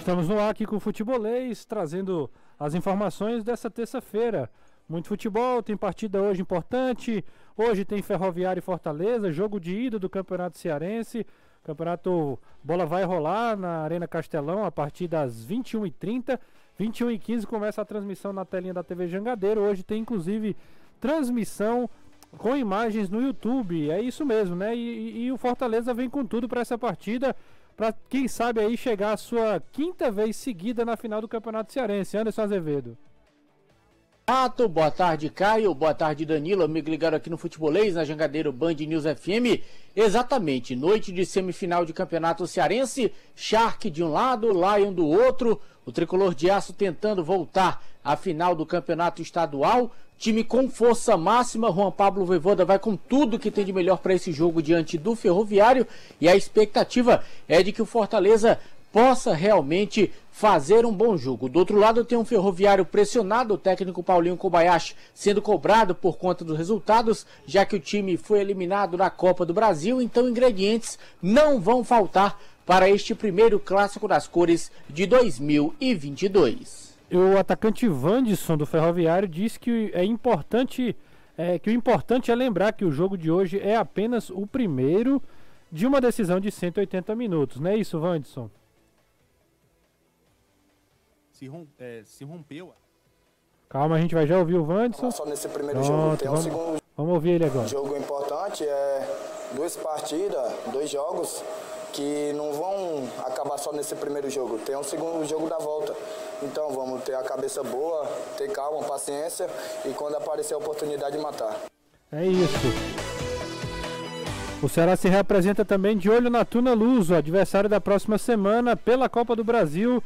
Estamos no ar aqui com o Futebolês, trazendo as informações dessa terça-feira. Muito futebol, tem partida hoje importante. Hoje tem Ferroviário e Fortaleza, jogo de ida do Campeonato Cearense. Campeonato Bola vai rolar na Arena Castelão a partir das 21h30. 21h15 começa a transmissão na telinha da TV Jangadeiro. Hoje tem inclusive transmissão com imagens no YouTube. É isso mesmo, né? E, e, e o Fortaleza vem com tudo para essa partida para quem sabe aí chegar a sua quinta vez seguida na final do Campeonato Cearense. Anderson Azevedo. Ato, boa tarde Caio, boa tarde Danilo, amigo ligado aqui no Futebolês, na Jangadeiro Band News FM. Exatamente, noite de semifinal de Campeonato Cearense, Shark de um lado, Lion do outro, o tricolor de aço tentando voltar à final do Campeonato Estadual. Time com força máxima, Juan Pablo Voivoda vai com tudo que tem de melhor para esse jogo diante do Ferroviário. E a expectativa é de que o Fortaleza possa realmente fazer um bom jogo. Do outro lado tem um Ferroviário pressionado, o técnico Paulinho Kobayashi sendo cobrado por conta dos resultados, já que o time foi eliminado na Copa do Brasil, então ingredientes não vão faltar para este primeiro clássico das cores de 2022 o atacante Vandisson do Ferroviário disse que é importante é, que o importante é lembrar que o jogo de hoje é apenas o primeiro de uma decisão de 180 minutos, não é isso, Vandisson? Se, rom, é, se rompeu. Calma, a gente vai já ouvir o Vandisson. Só nesse primeiro Pronto, jogo tem vamos, um segundo vamos ouvir ele agora. Jogo importante é duas partidas, dois jogos que não vão acabar só nesse primeiro jogo. Tem um segundo jogo da volta. Então vamos ter a cabeça boa, ter calma, paciência e quando aparecer a oportunidade matar. É isso. O Ceará se representa também de olho na Tuna Luso, adversário da próxima semana pela Copa do Brasil.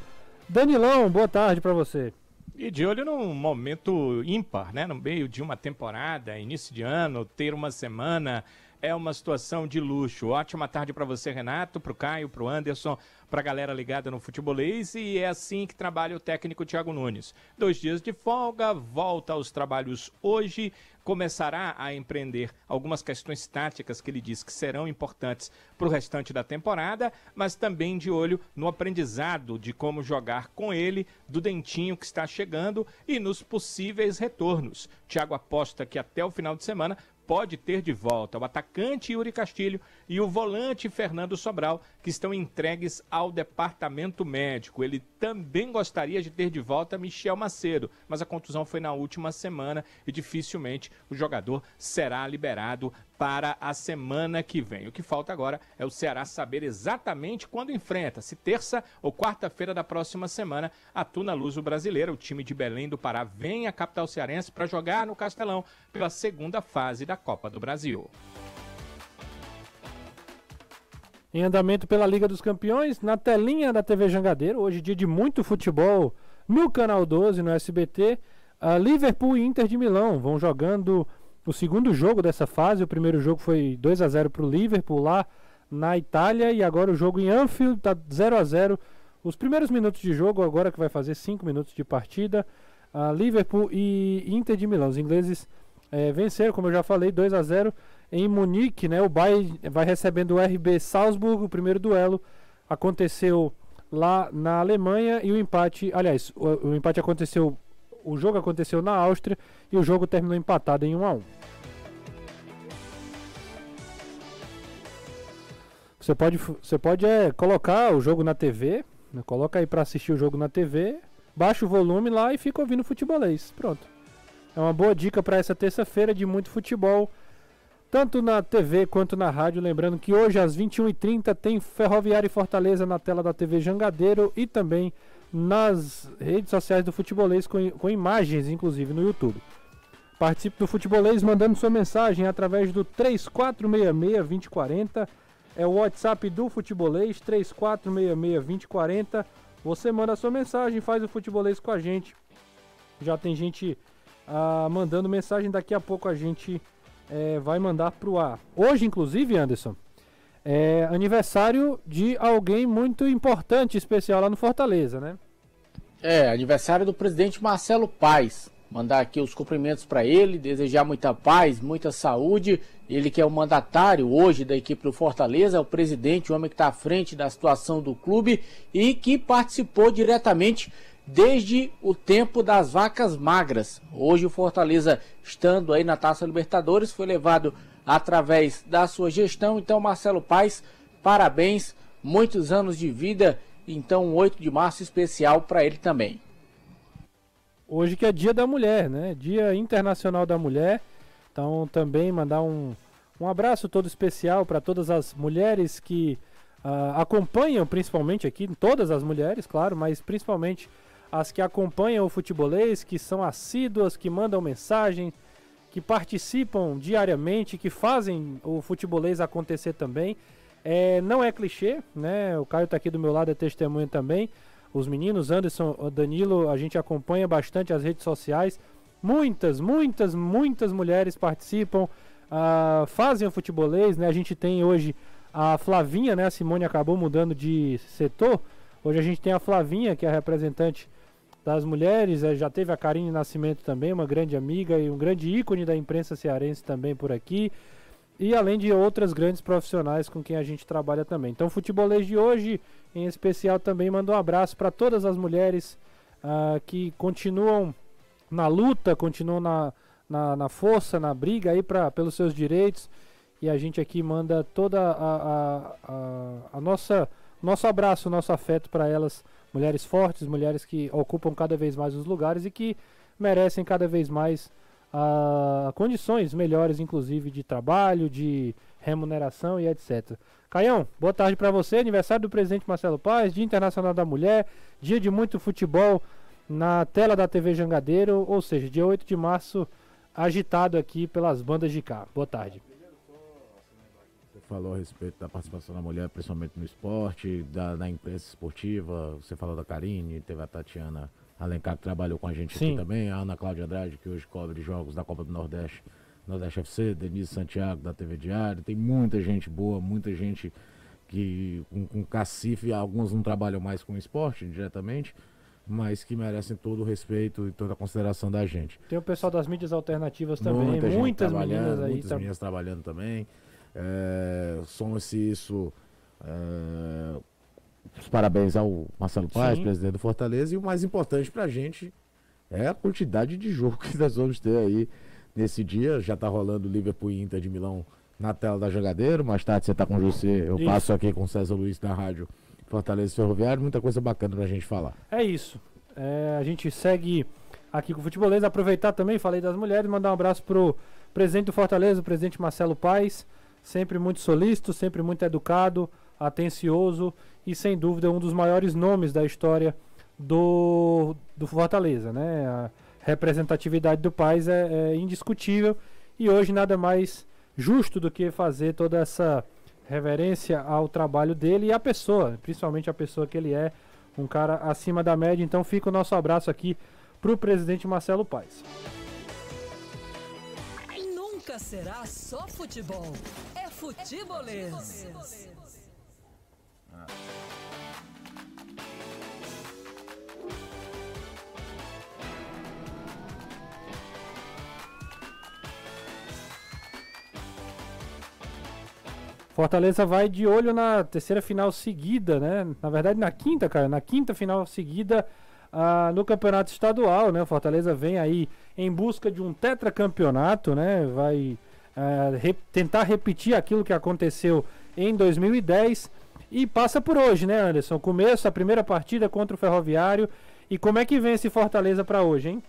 Danilão, boa tarde para você. E de olho num momento ímpar, né? No meio de uma temporada, início de ano, ter uma semana é uma situação de luxo. Ótima tarde para você, Renato, para o Caio, para o Anderson, para a galera ligada no futebolês. E é assim que trabalha o técnico Thiago Nunes. Dois dias de folga, volta aos trabalhos hoje, começará a empreender algumas questões táticas que ele diz que serão importantes para o restante da temporada, mas também de olho no aprendizado de como jogar com ele, do Dentinho que está chegando e nos possíveis retornos. Thiago aposta que até o final de semana pode ter de volta. O atacante Yuri Castilho e o volante Fernando Sobral, que estão entregues ao departamento médico. Ele também gostaria de ter de volta Michel Macedo, mas a contusão foi na última semana e dificilmente o jogador será liberado para a semana que vem. O que falta agora é o Ceará saber exatamente quando enfrenta, se terça ou quarta-feira da próxima semana, a Tuna Luso Brasileira, o time de Belém do Pará, vem à capital cearense para jogar no Castelão pela segunda fase da Copa do Brasil. Em andamento pela Liga dos Campeões, na telinha da TV Jangadeiro, hoje dia de muito futebol no Canal 12, no SBT, a Liverpool e Inter de Milão vão jogando o segundo jogo dessa fase. O primeiro jogo foi 2 a 0 para o Liverpool lá na Itália e agora o jogo em Anfield está 0 a 0. Os primeiros minutos de jogo agora que vai fazer 5 minutos de partida, a Liverpool e Inter de Milão. Os ingleses é, venceram, como eu já falei, 2 a 0 em Munique, né? O Bayern vai recebendo o RB Salzburg, o primeiro duelo aconteceu lá na Alemanha e o empate, aliás, o, o empate aconteceu o jogo aconteceu na Áustria e o jogo terminou empatado em 1 a 1. Você pode, você pode é, colocar o jogo na TV, né? coloca aí para assistir o jogo na TV, baixa o volume lá e fica ouvindo futebolês. Pronto. É uma boa dica para essa terça-feira de muito futebol, tanto na TV quanto na rádio. Lembrando que hoje às 21h30 tem Ferroviária e Fortaleza na tela da TV Jangadeiro e também nas redes sociais do Futebolês, com, com imagens, inclusive, no YouTube. Participe do Futebolês mandando sua mensagem através do 3466-2040. É o WhatsApp do Futebolês, 3466-2040. Você manda sua mensagem, faz o Futebolês com a gente. Já tem gente ah, mandando mensagem, daqui a pouco a gente é, vai mandar pro ar. Hoje, inclusive, Anderson, é aniversário de alguém muito importante, especial lá no Fortaleza, né? É, aniversário do presidente Marcelo Paes. Mandar aqui os cumprimentos para ele, desejar muita paz, muita saúde. Ele que é o mandatário hoje da equipe do Fortaleza, é o presidente, o homem que está à frente da situação do clube e que participou diretamente desde o tempo das vacas magras. Hoje o Fortaleza, estando aí na Taça Libertadores, foi levado através da sua gestão. Então, Marcelo Paes, parabéns, muitos anos de vida. Então, um 8 de março especial para ele também. Hoje que é Dia da Mulher, né? Dia Internacional da Mulher. Então, também mandar um, um abraço todo especial para todas as mulheres que uh, acompanham, principalmente aqui, todas as mulheres, claro, mas principalmente as que acompanham o futebolês, que são assíduas, que mandam mensagem, que participam diariamente, que fazem o futebolês acontecer também. É, não é clichê, né? O Caio está aqui do meu lado, é testemunho também. Os meninos, Anderson, Danilo, a gente acompanha bastante as redes sociais. Muitas, muitas, muitas mulheres participam, uh, fazem o futebolês, né? A gente tem hoje a Flavinha, né? A Simone acabou mudando de setor. Hoje a gente tem a Flavinha, que é a representante das mulheres, eh, já teve a Karine Nascimento também, uma grande amiga e um grande ícone da imprensa cearense também por aqui. E além de outras grandes profissionais com quem a gente trabalha também. Então, futebolês de hoje, em especial, também manda um abraço para todas as mulheres uh, que continuam na luta, continuam na, na, na, força, na briga aí pra, pelos seus direitos. E a gente aqui manda toda a, a, a, a nossa nosso abraço, nosso afeto para elas, mulheres fortes, mulheres que ocupam cada vez mais os lugares e que merecem cada vez mais uh, condições melhores, inclusive de trabalho, de remuneração e etc. Caião, boa tarde para você. Aniversário do presidente Marcelo Paz, Dia Internacional da Mulher, dia de muito futebol na tela da TV Jangadeiro, ou seja, dia 8 de março, agitado aqui pelas bandas de cá. Boa tarde. Falou a respeito da participação da mulher, principalmente no esporte, da, da imprensa esportiva. Você falou da Karine, teve a Tatiana Alencar, que trabalhou com a gente Sim. aqui também, a Ana Cláudia Andrade, que hoje cobre jogos da Copa do Nordeste, Nordeste FC, Denise Santiago, da TV Diário, tem muita gente boa, muita gente que com, com cacife, alguns não trabalham mais com esporte diretamente, mas que merecem todo o respeito e toda a consideração da gente. Tem o pessoal das mídias alternativas também, Muita muitas meninas aí. Muitas meninas trabalhando também. É, Soma-se isso é, os parabéns ao Marcelo Paz, Sim. presidente do Fortaleza, e o mais importante para a gente é a quantidade de jogo que nós vamos ter aí nesse dia. Já está rolando Liverpool e Inter de Milão na tela da Jogadeiro. Mais tarde você está com José, eu isso. passo aqui com o César Luiz da rádio Fortaleza Ferroviário. Muita coisa bacana para a gente falar. É isso. É, a gente segue aqui com o Futebolês. Aproveitar também, falei das mulheres, mandar um abraço pro presidente do Fortaleza, o presidente Marcelo Paes. Sempre muito solícito, sempre muito educado, atencioso e sem dúvida um dos maiores nomes da história do, do Fortaleza, né? A representatividade do país é, é indiscutível e hoje nada mais justo do que fazer toda essa reverência ao trabalho dele e à pessoa, principalmente a pessoa que ele é, um cara acima da média. Então fica o nosso abraço aqui para o presidente Marcelo Paes. Nunca será só futebol, é futebolês. Fortaleza vai de olho na terceira final seguida, né? Na verdade, na quinta, cara, na quinta final seguida uh, no campeonato estadual, né? Fortaleza vem aí em busca de um tetracampeonato, né? Vai uh, re tentar repetir aquilo que aconteceu em 2010 e passa por hoje, né, Anderson? Começo, a primeira partida contra o Ferroviário. E como é que vem esse Fortaleza para hoje, hein?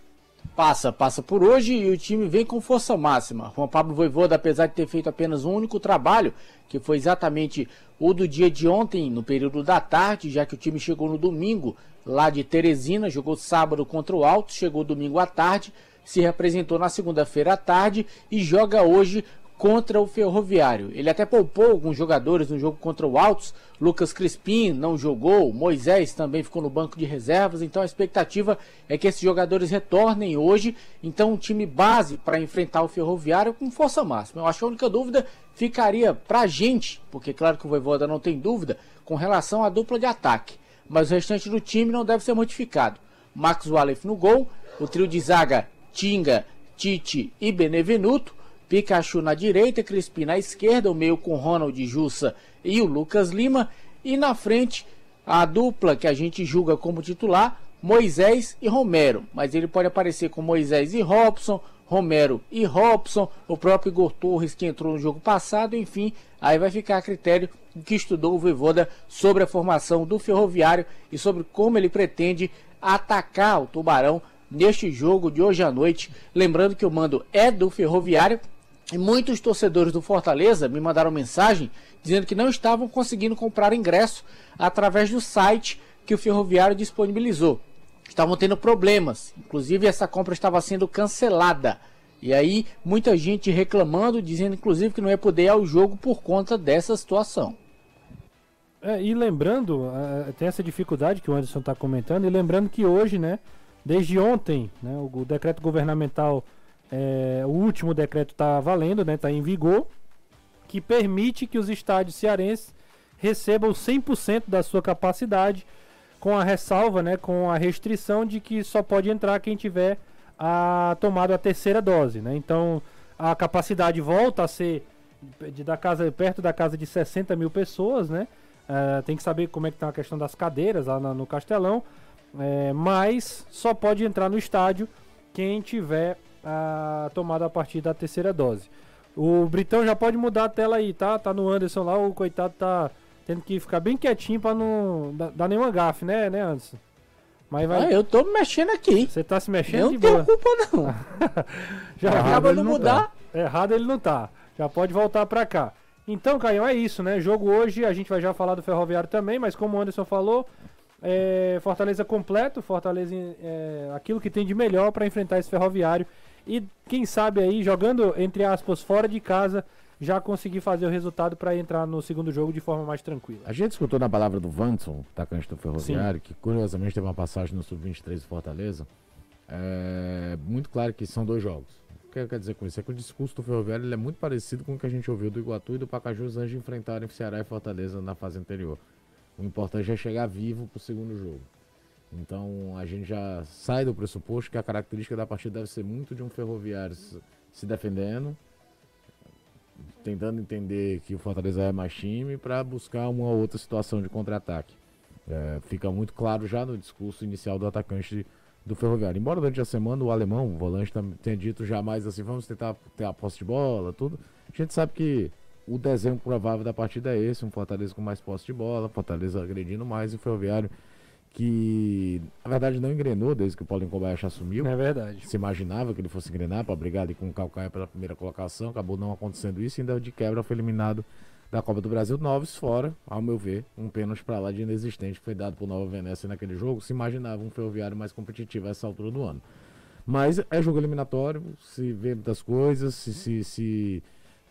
Passa, passa por hoje e o time vem com força máxima. Juan Pablo Voivoda, apesar de ter feito apenas um único trabalho, que foi exatamente o do dia de ontem, no período da tarde, já que o time chegou no domingo lá de Teresina, jogou sábado contra o Alto, chegou domingo à tarde, se representou na segunda-feira à tarde e joga hoje contra o Ferroviário. Ele até poupou alguns jogadores no jogo contra o Altos. Lucas Crispim não jogou, Moisés também ficou no banco de reservas. Então a expectativa é que esses jogadores retornem hoje. Então um time base para enfrentar o Ferroviário com força máxima. Eu acho que a única dúvida ficaria para a gente, porque claro que o Voivoda não tem dúvida, com relação à dupla de ataque. Mas o restante do time não deve ser modificado. Max Wallef no gol, o trio de zaga Tinga, Tite e Benevenuto. Pikachu na direita, Crispim na esquerda, o meio com Ronald Jussa e o Lucas Lima. E na frente, a dupla que a gente julga como titular, Moisés e Romero. Mas ele pode aparecer com Moisés e Robson, Romero e Robson, o próprio Igor Torres que entrou no jogo passado, enfim, aí vai ficar a critério que estudou o Voivoda sobre a formação do Ferroviário e sobre como ele pretende atacar o Tubarão neste jogo de hoje à noite. Lembrando que o mando é do Ferroviário e muitos torcedores do Fortaleza me mandaram mensagem dizendo que não estavam conseguindo comprar ingresso através do site que o Ferroviário disponibilizou estavam tendo problemas. Inclusive, essa compra estava sendo cancelada. E aí, muita gente reclamando, dizendo inclusive que não ia poder ir ao jogo por conta dessa situação. É, e lembrando, uh, tem essa dificuldade que o Anderson está comentando, e lembrando que hoje, né, desde ontem, né, o decreto governamental, é, o último decreto está valendo, está né, tá em vigor, que permite que os estádios cearenses recebam 100% da sua capacidade com a ressalva, né, com a restrição de que só pode entrar quem tiver a tomado a terceira dose, né? Então a capacidade volta a ser de da casa perto da casa de 60 mil pessoas, né? Uh, tem que saber como é que tá a questão das cadeiras lá no Castelão, é, mas só pode entrar no estádio quem tiver a tomada a partir da terceira dose. O Britão já pode mudar a tela aí, tá? Tá no Anderson lá, o coitado tá tendo que ficar bem quietinho pra não dar, nenhuma gafe, né, né, Anderson? Mas vai... Ah, eu tô me mexendo aqui. Você tá se mexendo não de boa. Não tenho culpa, não. Já acaba de mudar. Tá. Errado ele não tá. Já pode voltar pra cá. Então, Caio, é isso, né? Jogo hoje, a gente vai já falar do Ferroviário também, mas como o Anderson falou, é, Fortaleza completo, Fortaleza é, aquilo que tem de melhor para enfrentar esse Ferroviário. E quem sabe aí, jogando, entre aspas, fora de casa, já conseguir fazer o resultado para entrar no segundo jogo de forma mais tranquila. A gente escutou na palavra do Vanson, atacante do Ferroviário, Sim. que curiosamente teve uma passagem no Sub-23 do Fortaleza. É muito claro que são dois jogos. O que quer dizer com isso? É que o discurso do Ferroviário é muito parecido com o que a gente ouviu do Iguatu e do Pacajus antes de enfrentarem Ceará e Fortaleza na fase anterior. O importante é chegar vivo para o segundo jogo. Então a gente já sai do pressuposto que a característica da partida deve ser muito de um ferroviário se defendendo, tentando entender que o Fortaleza é mais time para buscar uma outra situação de contra-ataque. É, fica muito claro já no discurso inicial do atacante do Ferroviário. Embora durante a semana o alemão, o volante, tenha dito jamais assim, vamos tentar ter a posse de bola, tudo. A gente sabe que o desenho provável da partida é esse, um Fortaleza com mais posse de bola, Fortaleza agredindo mais e o Ferroviário que na verdade não engrenou desde que o Paulinho Kobayashi assumiu. É verdade. Se imaginava que ele fosse engrenar para brigar ali com o Calcaia pela primeira colocação, acabou não acontecendo isso e ainda de quebra foi eliminado da Copa do Brasil, Noves fora, ao meu ver, um pênalti para lá de inexistente que foi dado por Nova Venécia naquele jogo. Se imaginava um ferroviário mais competitivo a essa altura do ano. Mas é jogo eliminatório, se vê muitas coisas, se, se, se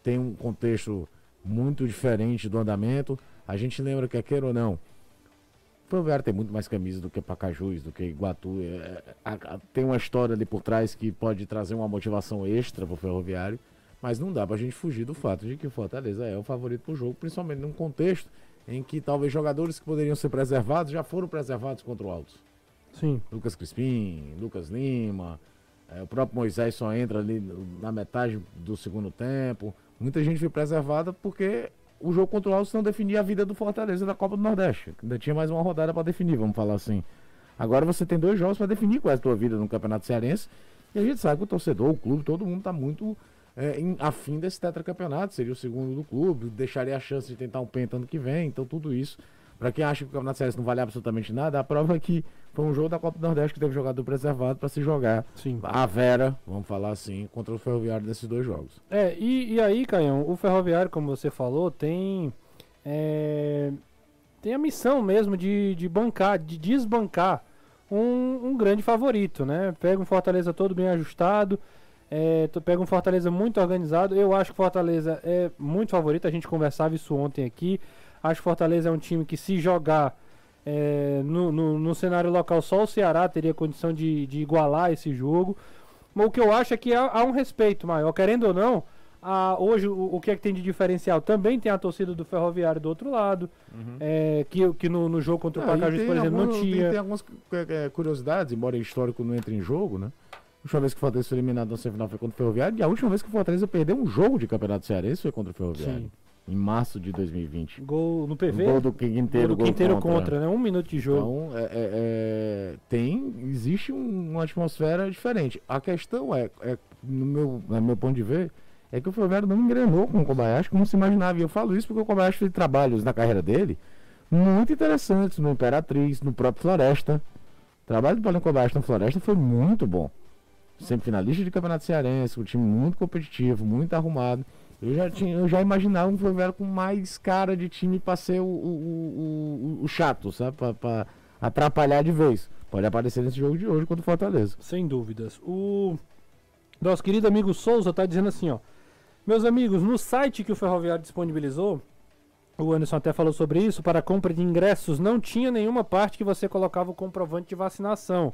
tem um contexto muito diferente do andamento. A gente lembra que, quer ou não, Ferroviário tem muito mais camisas do que Pacajus, do que Iguatu. É, é, tem uma história ali por trás que pode trazer uma motivação extra para o Ferroviário, mas não dá para a gente fugir do fato de que o Fortaleza é o favorito para o jogo, principalmente num contexto em que talvez jogadores que poderiam ser preservados já foram preservados contra o Altos. Sim. Lucas Crispim, Lucas Lima, é, o próprio Moisés só entra ali na metade do segundo tempo. Muita gente foi preservada porque o jogo contra o Alves não definia a vida do Fortaleza da Copa do Nordeste. Ainda tinha mais uma rodada para definir, vamos falar assim. Agora você tem dois jogos para definir qual é a tua vida no Campeonato Cearense. E a gente sabe que o torcedor, o clube, todo mundo está muito é, em, afim desse tetracampeonato. Seria o segundo do clube, deixaria a chance de tentar um penta ano que vem. Então tudo isso para quem acha que o Campeonato Cearense não vale absolutamente nada, a prova é que foi um jogo da Copa do Nordeste que teve jogador preservado para se jogar Sim. a Vera, vamos falar assim, contra o Ferroviário desses dois jogos. É, e, e aí, Caião, o Ferroviário, como você falou, tem. É, tem a missão mesmo de, de bancar, de desbancar um, um grande favorito, né? Pega um Fortaleza todo bem ajustado. É, pega um Fortaleza muito organizado. Eu acho que Fortaleza é muito favorito. A gente conversava isso ontem aqui. Acho que Fortaleza é um time que, se jogar é, no, no, no, cenário local, só o Ceará teria condição de, de igualar esse jogo. Mas o que eu acho é que há, há um respeito maior. Querendo ou não, a, hoje o, o, que é que tem de diferencial? Também tem a torcida do Ferroviário do outro lado, uhum. é, que, que no, no, jogo contra o ah, Pacajus, por exemplo, algum, não tinha. Tem, tem algumas é, é, curiosidades, embora histórico não entre em jogo, né? última vez que o Fortaleza foi eliminado na semifinal foi contra o Ferroviário. E a última vez que o Fortaleza perdeu um jogo de Campeonato Cearense foi contra o Ferroviário. Sim. Em março de 2020. Gol no PV. Gol do Quinteiro. Gol do gol Quinteiro contra. né? Um minuto de jogo. Então, é, é- é- tem, existe um- uma atmosfera diferente. A questão é, é, no, meu, no meu ponto de ver, é que o Ferroviário não engrenou com o Kobayashi como se imaginava. E eu falo isso porque o Kobayashi fez trabalhos na carreira dele muito interessantes no Imperatriz, no próprio Floresta. O trabalho do Paulinho Kobayashi no Floresta foi muito bom. Sempre finalista de Campeonato Cearense, um time muito competitivo, muito arrumado. Eu já, tinha, eu já imaginava um Ferroviário com mais cara de time para ser o, o, o, o- chato, sabe? Pra, pra atrapalhar de vez. Pode aparecer nesse jogo de hoje contra o Fortaleza. Sem dúvidas. O nosso querido amigo Souza tá dizendo assim, ó. Meus amigos, no site que o Ferroviário disponibilizou, o Anderson até falou sobre isso, para compra de ingressos não tinha nenhuma parte que você colocava o comprovante de vacinação.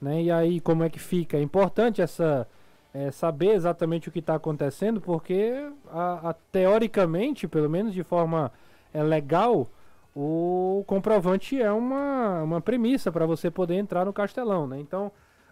Né? E aí, como é que fica? É importante essa é, saber exatamente o que está acontecendo, porque a- a- teoricamente, pelo menos de forma é, legal, o comprovante é uma, uma premissa para você poder entrar no Castelão. Né? Então,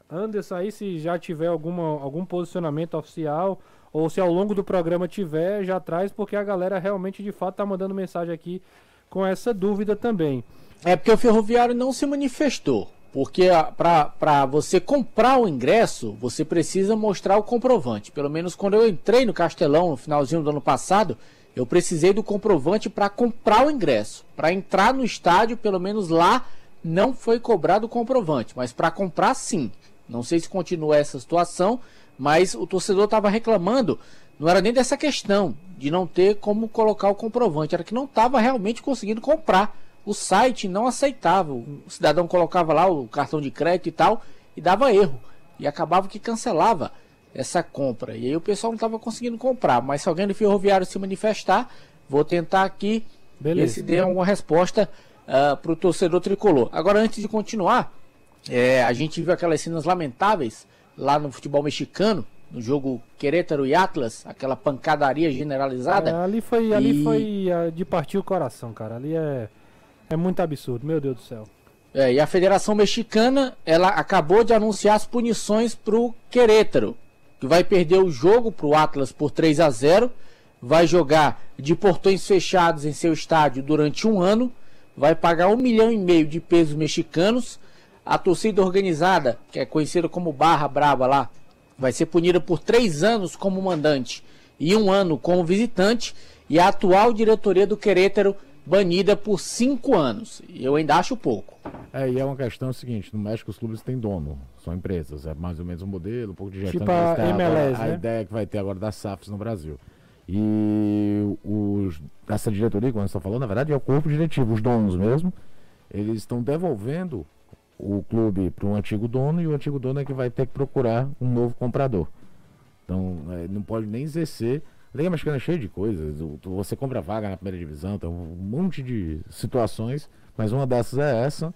Anderson aí, se já tiver alguma, algum posicionamento oficial, ou se ao longo do programa tiver, já traz, porque a galera realmente de fato tá mandando mensagem aqui com essa dúvida também. É porque o ferroviário não se manifestou. Porque para você comprar o ingresso, você precisa mostrar o comprovante. Pelo menos quando eu entrei no Castelão no finalzinho do ano passado, eu precisei do comprovante para comprar o ingresso. Para entrar no estádio, pelo menos lá, não foi cobrado o comprovante. Mas para comprar, sim. Não sei se continua essa situação, mas o torcedor estava reclamando. Não era nem dessa questão de não ter como colocar o comprovante, era que não estava realmente conseguindo comprar. O site não aceitava. O cidadão colocava lá o cartão de crédito e tal e dava erro. E acabava que cancelava essa compra. E aí o pessoal não estava conseguindo comprar. Mas se alguém do ferroviário se manifestar, vou tentar aqui Beleza. ver se der alguma resposta para o torcedor tricolor. Agora, antes de continuar, é, a gente viu aquelas cenas lamentáveis lá no futebol mexicano, no jogo Querétaro e Atlas, aquela pancadaria generalizada. É, ali foi, ali E- foi ah, de partir o coração, cara. Ali é, é muito absurdo, meu Deus do céu. É, e a Federação Mexicana, ela acabou de anunciar as punições pro Querétaro, que vai perder o jogo pro Atlas por 3 a 0, vai jogar de portões fechados em seu estádio durante um ano, vai pagar um milhão e meio de pesos mexicanos, a torcida organizada, que é conhecida como Barra Brava lá, vai ser punida por três anos como mandante e um ano como visitante, e a atual diretoria do Querétaro banida por cinco anos. E Eu ainda acho pouco. É, e é uma questão seguinte, no México os clubes têm dono, são empresas, é mais ou menos um modelo, um pouco de gestão Tipo a têm agora, MLS, a né? ideia que vai ter agora das SAFs no Brasil. E os, essa diretoria, como você está falando, na verdade é o corpo diretivo, os donos mesmo, eles estão devolvendo o clube para um antigo dono e o antigo dono é que vai ter que procurar um novo comprador. Então, é, não pode nem exercer. Liga Mexicana é cheia de coisas. Você compra vaga na primeira divisão, tem um monte de situações, mas uma dessas é essa.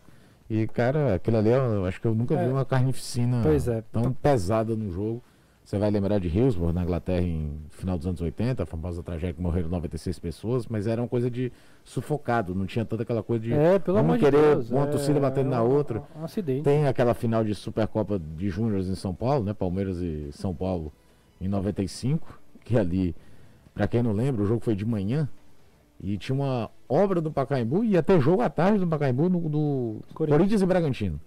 E, cara, aquilo ali, eu acho que eu nunca É. vi uma carnificina é. tão pesada no jogo. Você vai lembrar de Hillsborough, na Inglaterra, em final dos anos 80, a famosa tragédia que morreram 96 pessoas, mas era uma coisa de sufocado, não tinha tanta aquela coisa de É, pelo amor de querer Deus. uma é, torcida batendo na um- outra. Um acidente. Tem aquela final de Supercopa de Júniors em São Paulo, né? Palmeiras e São Paulo em 95, que ali, pra quem não lembra, o jogo foi de manhã e tinha uma obra do Pacaembu e ter jogo à tarde do Pacaembu no, do Corinthians. Corinthians. e Bragantino.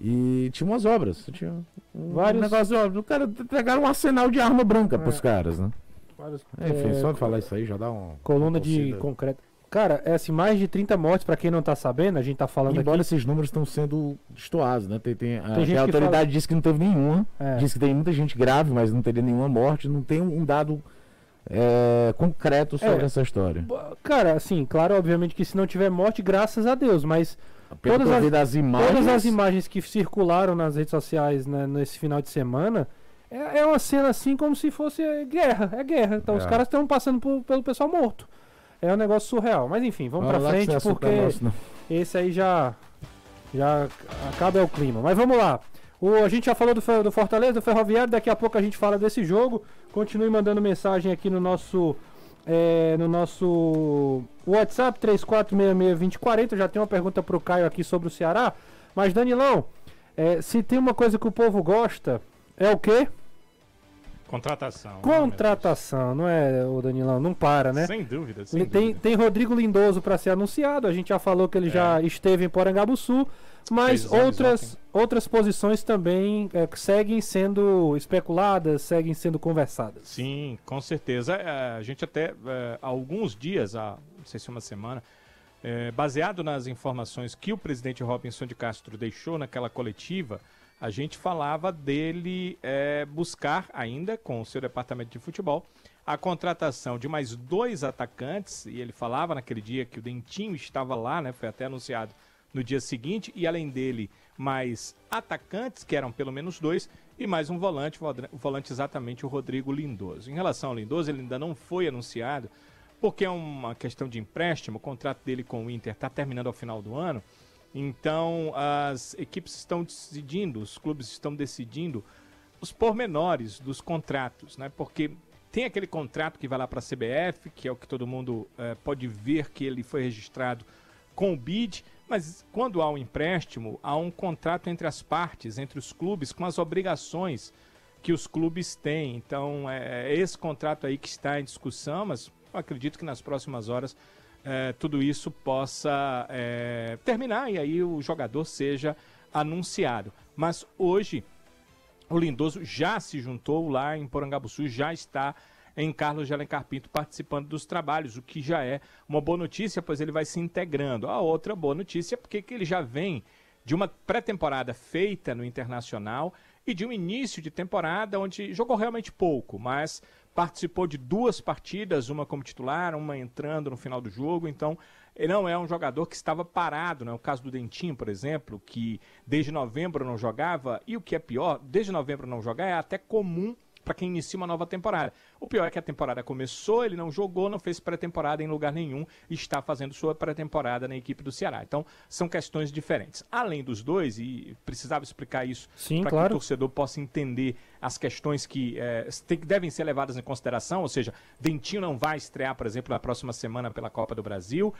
E tinha umas obras, tinha um Vários- negócio de obra. O cara entregaram um arsenal de arma branca pros caras, né? Vários- Enfim, é, só de falar isso aí já dá um Coluna de concreto. Cara, é assim, mais de 30 mortes, pra quem não tá sabendo, a gente tá falando Embora aqui. esses números estão sendo destoados, né? Tem, tem, a, Tem a autoridade fala- diz que não teve nenhuma. É. Diz que tem muita gente grave, mas não teria nenhuma morte. Não tem um dado é, concreto sobre É. essa história. Cara, assim, claro, obviamente que se não tiver morte, graças a Deus, mas Pelo todas as- das imagens, todas as imagens que circularam nas redes sociais né, nesse final de semana é, é uma cena assim como se fosse é, guerra, é guerra. Então os É. caras estão passando por- pelo pessoal morto. É um negócio surreal. Mas enfim, vamos que frente é porque nosso, esse aí já já acaba o clima. Mas vamos lá. O, a gente já falou do, do Fortaleza, do Ferroviário, daqui a pouco a gente fala desse jogo. Continue mandando mensagem aqui no nosso é, no nosso WhatsApp 34662040. Já tem uma pergunta pro Caio aqui sobre o Ceará. Mas Danilão, é, se tem uma coisa que o povo gosta é o quê? Contratação. Contratação, não é, o Danilão? Não para, né? Sem dúvida, sem tem, dúvida. tem Rodrigo Lindoso para ser anunciado. A gente já falou que ele já esteve em Porangabuçu, mas É. Fez outras, outras posições também é, seguem sendo especuladas, seguem sendo conversadas. Sim, com certeza. É, A gente até é, há alguns dias, há não sei se uma semana, é, baseado nas informações que o presidente Robinson de Castro deixou naquela coletiva, a gente falava dele é, buscar ainda com o seu departamento de futebol a contratação de mais dois atacantes, e ele falava naquele dia que o Dentinho estava lá, né? Foi até anunciado no dia seguinte, e além dele, mais atacantes, que eram pelo menos dois, e mais um volante, o vo- o volante exatamente o Rodrigo Lindoso. Em relação ao Lindoso, ele ainda não foi anunciado, porque é uma questão de empréstimo, o contrato dele com o Inter está terminando ao final do ano, então as equipes estão decidindo, os clubes estão decidindo os pormenores dos contratos, né? Porque tem aquele contrato que vai lá para a CBF, que é o que todo mundo eh, pode ver que ele foi registrado com o BID, mas quando há um empréstimo, há um contrato entre as partes, entre os clubes, com as obrigações que os clubes têm. Então, é esse contrato aí que está em discussão, mas acredito que nas próximas horas eh, tudo isso possa eh, terminar e aí o jogador seja anunciado. Mas hoje o Lindoso já se juntou lá em Porangabuçu, já está em Carlos de Alencar Pinto participando dos trabalhos, o que já é uma boa notícia, pois ele vai se integrando. A outra boa notícia é porque que ele já vem de uma pré-temporada feita no Internacional e de um início de temporada onde jogou realmente pouco, mas participou de duas partidas, uma como titular, uma entrando no final do jogo, então ele não é um jogador que estava parado, né? O caso do Dentinho, por exemplo, que desde novembro não jogava, e o que é pior, desde novembro não jogar é até comum para quem inicia uma nova temporada. O pior é que a temporada começou, ele não jogou, não fez pré-temporada em lugar nenhum e está fazendo sua pré-temporada na equipe do Ceará. Então, são questões diferentes. Além dos dois, e precisava explicar isso para que claro. o torcedor possa entender as questões que tem- devem ser levadas em consideração, ou seja, Dentinho não vai estrear, por exemplo, na próxima semana pela Copa do Brasil,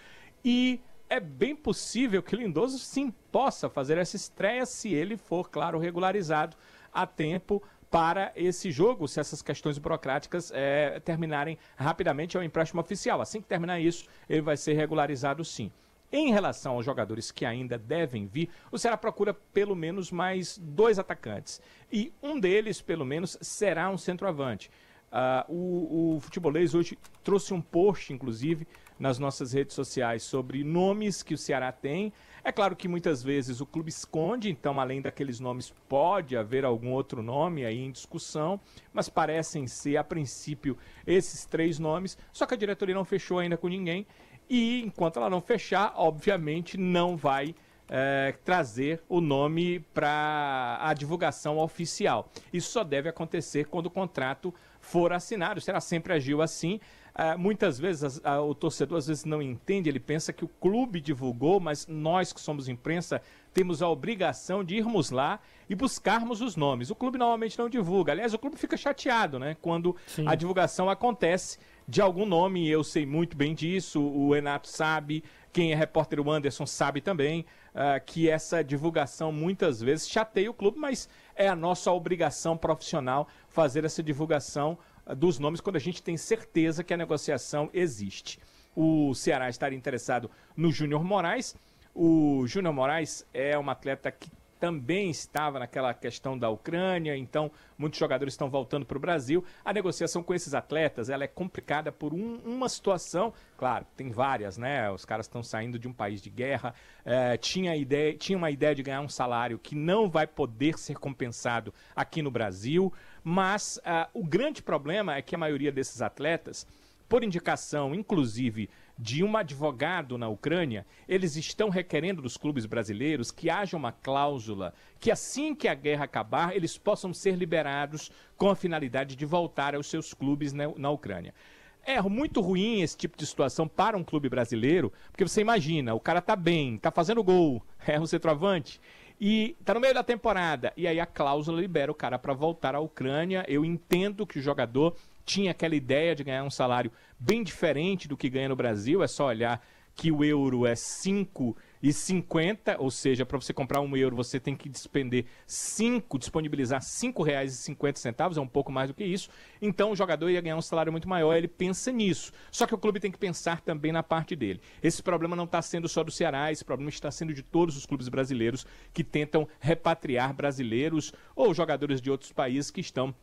e é bem possível que Lindoso sim possa fazer essa estreia se ele for, claro, regularizado a tempo para esse jogo, se essas questões burocráticas eh, terminarem rapidamente ao empréstimo oficial. Assim que terminar isso, ele vai ser regularizado sim. Em relação aos jogadores que ainda devem vir, o Ceará procura pelo menos mais dois atacantes. E um deles, pelo menos, será um centroavante. Ah, o, o futebolês hoje trouxe um post, inclusive, nas nossas redes sociais sobre nomes que o Ceará tem. É claro que muitas vezes o clube esconde, então, além daqueles nomes, pode haver algum outro nome aí em discussão, mas parecem ser, a princípio, esses três nomes. Só que a diretoria não fechou ainda com ninguém. E enquanto ela não fechar, obviamente não vai eh, trazer o nome para a divulgação oficial. Isso só deve acontecer quando o contrato for assinado. Será sempre agiu assim. Ah, muitas vezes as- ah, o torcedor às vezes não entende, ele pensa que o clube divulgou, mas nós que somos imprensa temos a obrigação de irmos lá e buscarmos os nomes. O clube normalmente não divulga. Aliás, o clube fica chateado, né? Quando Sim. a divulgação acontece de algum nome, eu sei muito bem disso, o Renato sabe, quem é repórter, o Anderson, sabe também, ah, que essa divulgação muitas vezes chateia o clube, mas é a nossa obrigação profissional fazer essa divulgação ah, dos nomes quando a gente tem certeza que a negociação existe. O Ceará estaria interessado no Júnior Moraes. O Júnior Moraes é um atleta que também estava naquela questão da Ucrânia, então muitos jogadores estão voltando para o Brasil. A negociação com esses atletas ela é complicada por um- uma situação, claro, tem várias, né? Os caras estão saindo de um país de guerra, eh, tinha, ideia, tinha uma ideia de ganhar um salário que não vai poder ser compensado aqui no Brasil, mas ah, o grande problema é que a maioria desses atletas por indicação, inclusive, de um advogado na Ucrânia, eles estão requerendo dos clubes brasileiros que haja uma cláusula que, assim que a guerra acabar, eles possam ser liberados com a finalidade de voltar aos seus clubes na, na Ucrânia. É muito ruim esse tipo de situação para um clube brasileiro, porque você imagina, o cara tá bem, tá fazendo gol, é um centroavante, e tá no meio da temporada, e aí a cláusula libera o cara para voltar à Ucrânia. Eu entendo que o jogador tinha aquela ideia de ganhar um salário bem diferente do que ganha no Brasil, é só olhar que o euro é 5,50, ou seja, para você comprar um euro você tem que despender 5, disponibilizar R$ 5,50, é um pouco mais do que isso. Então o jogador ia ganhar um salário muito maior, ele pensa nisso. Só que o clube tem que pensar também na parte dele. Esse problema não está sendo só do Ceará, esse problema está sendo de todos os clubes brasileiros que tentam repatriar brasileiros ou jogadores de outros países que estão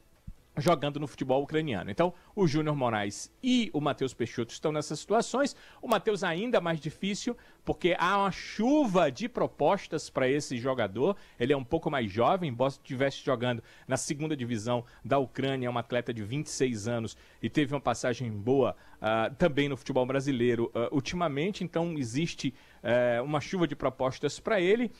jogando no futebol ucraniano. Então, o Júnior Moraes e o Matheus Peixoto estão nessas situações. O Matheus ainda mais difícil, porque há uma chuva de propostas para esse jogador. Ele é um pouco mais jovem, embora estivesse jogando na segunda divisão da Ucrânia, é um atleta de 26 anos e teve uma passagem boa uh, também no futebol brasileiro uh, ultimamente. Então, existe uh, uma chuva de propostas para ele.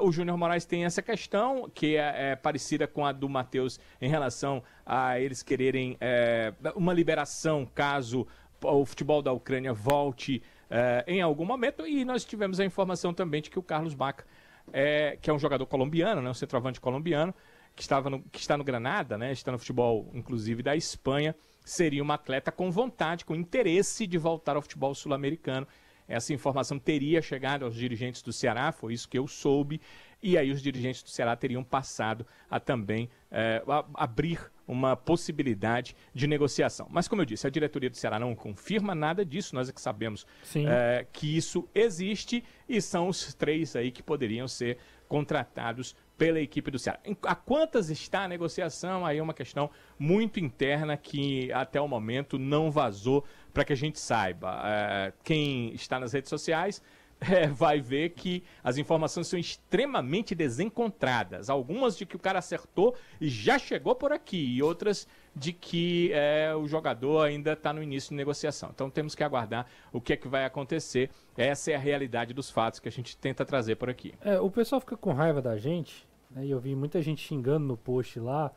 o Júnior Moraes tem essa questão, que é, é parecida com a do Matheus em relação a eles quererem é, uma liberação caso o futebol da Ucrânia volte é, em algum momento. E nós tivemos a informação também de que o Carlos Baca, é, que é um jogador colombiano, né, um centroavante colombiano, que, estava no, que está no Granada, né, está no futebol, inclusive, da Espanha, seria um atleta com vontade, com interesse de voltar ao futebol sul-americano. Essa informação teria chegado aos dirigentes do Ceará, foi isso que eu soube, e aí os dirigentes do Ceará teriam passado a também é, a, abrir uma possibilidade de negociação. Mas, como eu disse, a diretoria do Ceará não confirma nada disso, nós é que sabemos é, que isso existe e são os três aí que poderiam ser contratados pela equipe do Ceará. A quantas está a negociação? Aí é uma questão muito interna que até o momento não vazou para que a gente saiba. É, quem está nas redes sociais é, vai ver que as informações são extremamente desencontradas. Algumas de que o cara acertou e já chegou por aqui, e outras de que é, o jogador ainda está no início de negociação. Então temos que aguardar o que é que vai acontecer. Essa é a realidade dos fatos que a gente tenta trazer por aqui. É, o pessoal fica com raiva da gente, né, e eu vi muita gente xingando no post lá,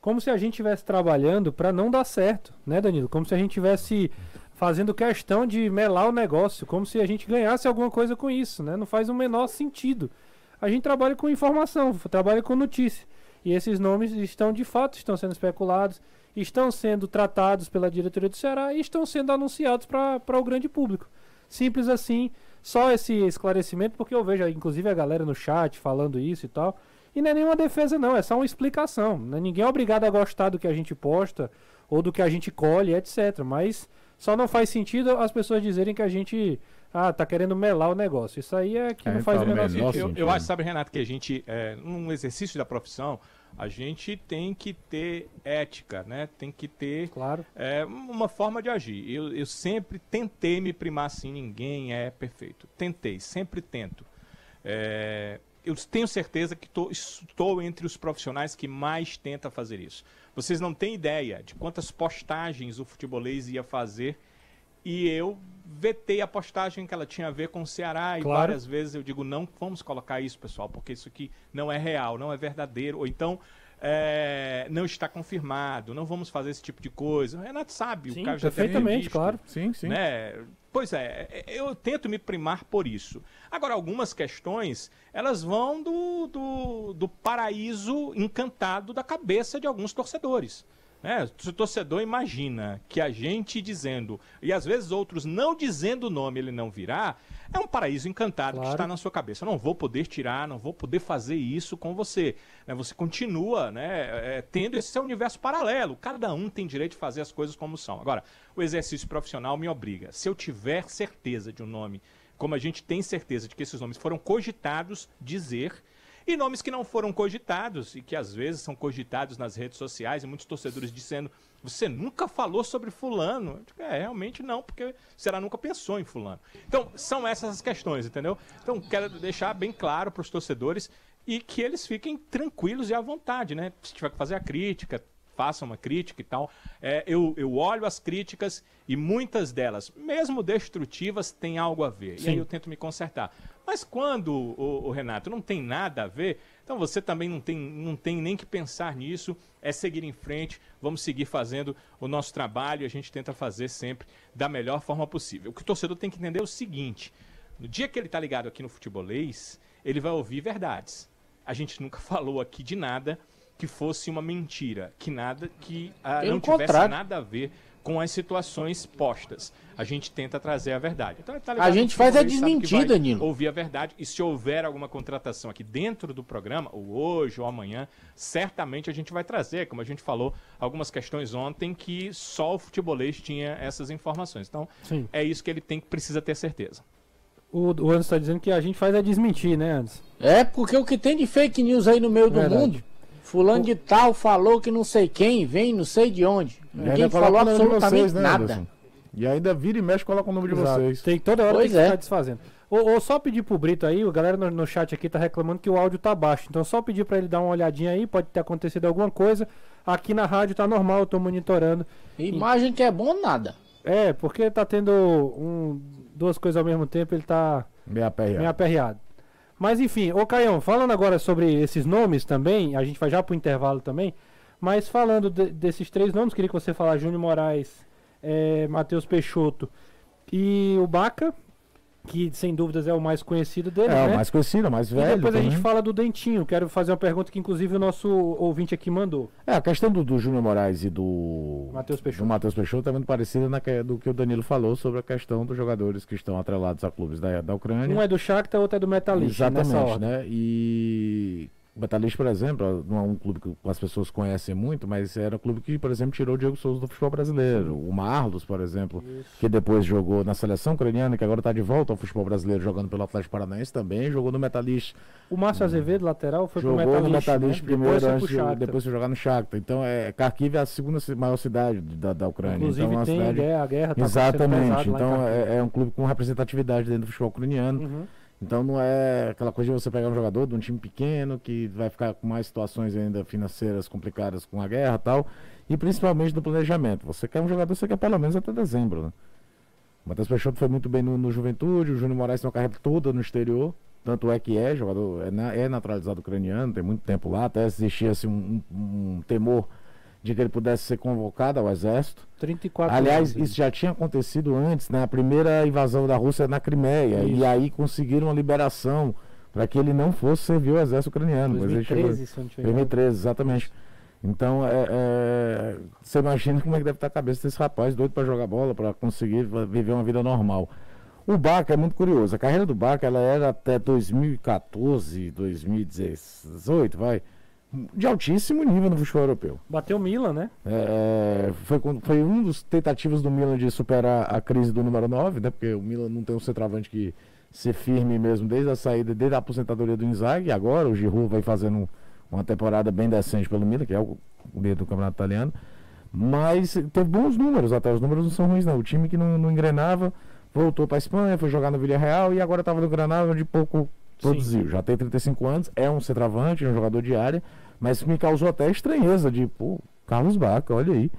como se a gente estivesse trabalhando para não dar certo, né, Danilo? Como se a gente tivesse fazendo questão de melar o negócio, como se a gente ganhasse alguma coisa com isso, né? Não faz o menor sentido. A gente trabalha com informação, trabalha com notícia. E esses nomes estão de fato estão sendo especulados, estão sendo tratados pela diretoria do Ceará e estão sendo anunciados para o grande público. Simples assim, só esse esclarecimento, porque eu vejo inclusive a galera no chat falando isso e tal. E não é nenhuma defesa, não, é só uma explicação. Né? Ninguém é obrigado a gostar do que a gente posta ou do que a gente colhe, etc. Mas só não faz sentido as pessoas dizerem que a gente ah, tá querendo melar o negócio. Isso aí é que é, não faz o menor sentido. Eu, eu, acho, sabe, Renato, que a gente, é, num exercício da profissão, a gente tem que ter ética, né? Tem que ter claro. é, uma forma de agir. Eu, eu sempre tentei me primar assim, ninguém é perfeito. Tentei, sempre tento. É, eu tenho certeza que tô, estou entre os profissionais que mais tenta fazer isso. Vocês não têm ideia de quantas postagens o futebolês ia fazer e eu vetei a postagem que ela tinha a ver com o Ceará e claro. várias vezes eu digo não vamos colocar isso pessoal porque isso aqui não é real não é verdadeiro ou então é, não está confirmado não vamos fazer esse tipo de coisa o Renato sabe sim, o cara já perfeitamente visto, claro sim sim né? Pois é, eu tento me primar por isso. Agora, algumas questões, elas vão do, do, do paraíso encantado da cabeça de alguns torcedores. Né? Se o torcedor imagina que a gente dizendo, e às vezes outros não dizendo o nome ele não virá, é um paraíso encantado claro. que está na sua cabeça. Eu não vou poder tirar, não vou poder fazer isso com você. Né? Você continua né, é, tendo esse seu universo paralelo. Cada um tem direito de fazer as coisas como são. Agora, o exercício profissional me obriga. Se eu tiver certeza de um nome, como a gente tem certeza de que esses nomes foram cogitados, dizer e nomes que não foram cogitados e que às vezes são cogitados nas redes sociais e muitos torcedores dizendo: você nunca falou sobre Fulano? Digo, é, realmente não, porque será nunca pensou em Fulano. Então, são essas as questões, entendeu? Então, quero deixar bem claro para os torcedores e que eles fiquem tranquilos e à vontade, né? Se tiver que fazer a crítica, façam uma crítica e tal. É, eu, eu olho as críticas e muitas delas, mesmo destrutivas, têm algo a ver. Sim. E aí eu tento me consertar. Mas quando, o, o, Renato, não tem nada a ver, então você também não tem, não tem nem que pensar nisso, é seguir em frente, vamos seguir fazendo o nosso trabalho e a gente tenta fazer sempre da melhor forma possível. O que o torcedor tem que entender é o seguinte: no dia que ele está ligado aqui no futebolês, ele vai ouvir verdades. A gente nunca falou aqui de nada que fosse uma mentira, que nada que ah, não tivesse nada a ver com as situações postas. A gente tenta trazer a verdade. Então, tá A gente O faz a futebolista sabe que desmentida, vai Nilo. Ouvir a verdade. E se houver alguma contratação aqui dentro do programa, ou hoje ou amanhã, certamente a gente vai trazer, como a gente falou, algumas questões ontem que só o futebolês tinha essas informações. Então, Sim. é isso que ele tem precisa ter certeza. O, o Anderson está dizendo que a gente faz é desmentir, né, Anderson? É, porque o que tem de fake news aí no meio do Verdade. mundo, fulano de tal falou que não sei quem, vem não sei de onde. Ninguém Ainda falou o de absolutamente vocês, né, nada. Anderson? E ainda vira e mexe coloca o nome de Exato. vocês. Tem toda hora Pois tem que é. ficar desfazendo. Ou, ou só pedir pro Brito aí, a galera no, no chat aqui tá reclamando que o áudio tá baixo. Então só pedir pra ele dar uma olhadinha aí, pode ter acontecido alguma coisa. Aqui na rádio tá normal, eu tô monitorando. Imagem que é bom nada. É, porque tá tendo um, duas coisas ao mesmo tempo, ele tá Meia aperreado. meio aperreado. Mas enfim, ô Caião, falando agora sobre esses nomes também, a gente vai já pro intervalo também, mas falando de- desses três nomes, queria que você falasse Júnior Moraes, é, Matheus Peixoto e o Baca, que sem dúvidas é o mais conhecido dele, É, né? o mais conhecido, o mais E velho. depois a gente também. fala do Dentinho, quero fazer uma pergunta que inclusive o nosso ouvinte aqui mandou. É, a questão do, do Júnior Moraes e do Matheus Peixoto. do Matheus Peixoto é muito parecida na do que o Danilo falou sobre a questão dos jogadores que estão atrelados a clubes da, da Ucrânia. Um é do Shakhtar, outro é do Metalist, nessa Exatamente, né? E o Metalist, por exemplo, não é um clube que as pessoas conhecem muito, mas era um clube que, por exemplo, tirou o Diego Souza do futebol brasileiro. O Marlos, por exemplo, que depois jogou na seleção ucraniana, que agora está de volta ao futebol brasileiro jogando pelo Atlético Paranaense também, jogou no Metalist. O Márcio Azevedo, lateral, foi jogou pro Metalist, no Metalist né? primeiro, depois antes de, depois foi jogar no Shakhtar. Então, é, Kharkiv é a segunda maior cidade da, da Ucrânia. Inclusive então, é tem cidade... a guerra tá Exatamente. Então é, é um clube com representatividade dentro do futebol ucraniano. Uhum. Então não é aquela coisa de você pegar um jogador de um time pequeno que vai ficar com mais situações ainda financeiras complicadas com a guerra e tal. E principalmente do planejamento. Você quer um jogador, você quer pelo menos até dezembro, né? O Matheus Peixoto foi muito bem no, no Juventude, o Júnior Moraes tem uma carreira toda no exterior. Tanto é que é jogador, é, é naturalizado ucraniano, tem muito tempo lá, até existia assim, um, um- um temor de que ele pudesse ser convocado ao exército. 34 Aliás, anos. isso já tinha acontecido antes, na primeira invasão da Rússia na Crimeia. Isso. E aí conseguiram uma liberação para que ele não fosse servir o exército ucraniano. Mas ele chegou- 2013, se eu não tiver enganado. 2013, exatamente. Então, é, é, você imagina como é que deve estar a cabeça desse rapaz, doido para jogar bola, para conseguir viver uma vida normal. O Baca é muito curioso. A carreira do Baca ela era até 2014, 2018, vai, de altíssimo nível no futebol europeu. Bateu o Milan, né? É, foi, quando- foi um dos tentativas do Milan de superar a crise do número 9, né? Porque o Milan não tem um centroavante que ser firme mesmo desde a saída, desde a aposentadoria do Inzaghi. E agora o Giroud vai fazendo uma temporada bem decente pelo Milan, que é o o líder do campeonato italiano. Mas teve bons números até, os números não são ruins não. O time que não, não engrenava voltou para a Espanha, foi jogar no Villarreal e agora estava no Granada, onde pouco produziu. Já tem 35 anos, é um centroavante, é um jogador de área, mas me causou até estranheza de, pô, Carlos Baca, olha aí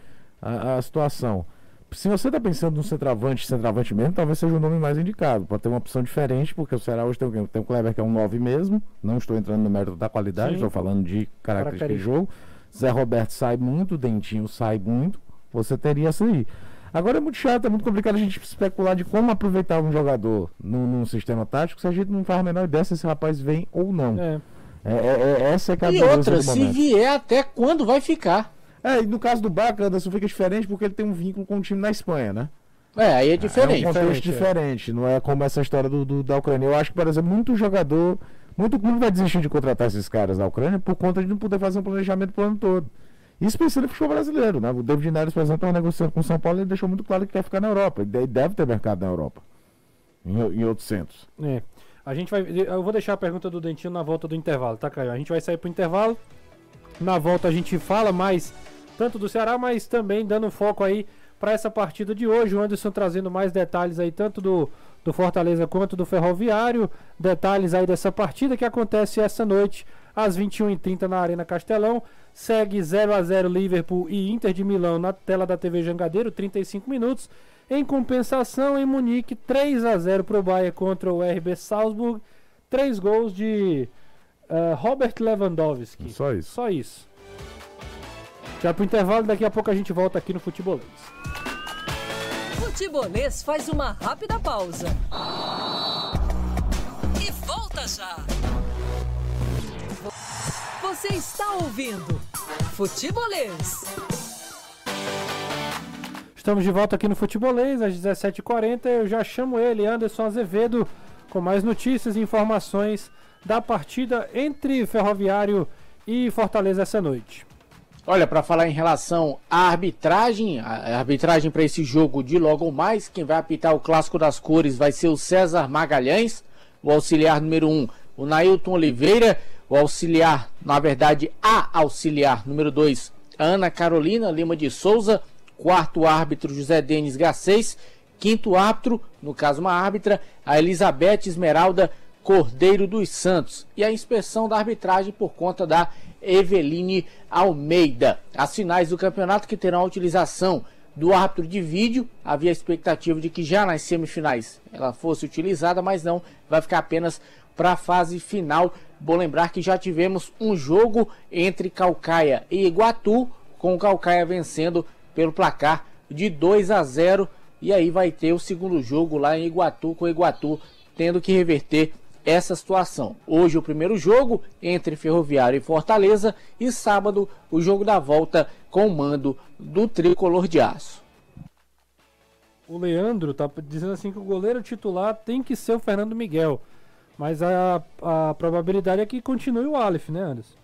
a, a situação. Se você está pensando num centroavante, centroavante mesmo, talvez seja o nome mais indicado. Pode ter uma opção diferente, porque o Ceará hoje tem o, quê? tem o Kleber, que é um 9 mesmo. Não estou entrando no mérito da qualidade, Sim. estou falando de característica de jogo. Zé Roberto sai muito, Dentinho sai muito. Você teria essa aí. Agora é muito chato, é muito complicado a gente especular de como aproveitar um jogador num, num sistema tático se a gente não faz a menor ideia se esse rapaz vem ou não. É. É, é- é- essa é é a E outra, se vier, até quando vai ficar? É, e no caso do Baca, Anderson, fica diferente porque ele tem um vínculo com o time na Espanha, né? É, aí é É diferente. um contexto Diferente, é. diferente, não é como essa história do, do- da Ucrânia. Eu acho que, por exemplo, muito jogador, muito clube vai desistir de contratar esses caras da Ucrânia por conta de não poder fazer um planejamento pro ano todo. Pensando no futebol brasileiro, né? O David Neres, por exemplo, estava negociando com o São Paulo e ele deixou muito claro que quer ficar na Europa. Ele deve ter mercado na Europa. Em, em outros centros. É. A gente vai. Eu vou deixar a pergunta do Dentinho na volta do intervalo, tá, Caio? A gente vai sair pro intervalo. Na volta a gente fala mais tanto do Ceará, mas também dando foco aí para essa partida de hoje. O Anderson trazendo mais detalhes aí, tanto do, do Fortaleza quanto do Ferroviário. Detalhes aí dessa partida que acontece essa noite, às 21h30 na Arena Castelão. Segue 0 a 0 Liverpool e Inter de Milão na tela da TV Jangadeiro, 35 minutos. Em compensação, em Munique, 3 a 0 para o Bayern contra o RB Salzburg. Três gols de eh, Robert Lewandowski. Só isso. Só isso. Já pro intervalo, daqui a pouco a gente volta aqui no Futebolês. Futebolês faz uma rápida pausa. E volta já. Você está ouvindo Futebolês. Estamos de volta aqui no Futebolês, às 17h40. Eu já chamo ele, Anderson Azevedo, com mais notícias e informações da partida entre Ferroviário e Fortaleza essa noite. Olha, para falar em relação à arbitragem, a arbitragem para esse jogo de logo mais, quem vai apitar o clássico das cores vai ser o César Magalhães, o auxiliar número 1, um, o Nailton Oliveira, o auxiliar, na verdade, a auxiliar número 2, Ana Carolina Lima de Souza, quarto árbitro José Denis Garcês, quinto árbitro, no caso uma árbitra, a Elizabeth Esmeralda Cordeiro dos Santos. E a inspeção da arbitragem por conta da Eveline Almeida. As finais do campeonato que terão a utilização do árbitro de vídeo, havia expectativa de que já nas semifinais ela fosse utilizada, mas não, vai ficar apenas para a fase final. Bom lembrar que já tivemos um jogo entre Calcaia e Iguatu, com o Calcaia vencendo pelo placar de 2 a 0. E aí vai ter o segundo jogo lá em Iguatu, com o Iguatu tendo que reverter essa situação. Hoje o primeiro jogo entre Ferroviário e Fortaleza e sábado o jogo da volta com o mando do tricolor de aço. O Leandro tá dizendo assim que o goleiro titular tem que ser o Fernando Miguel. Mas a, a probabilidade é que continue o Aleph, né, Anderson?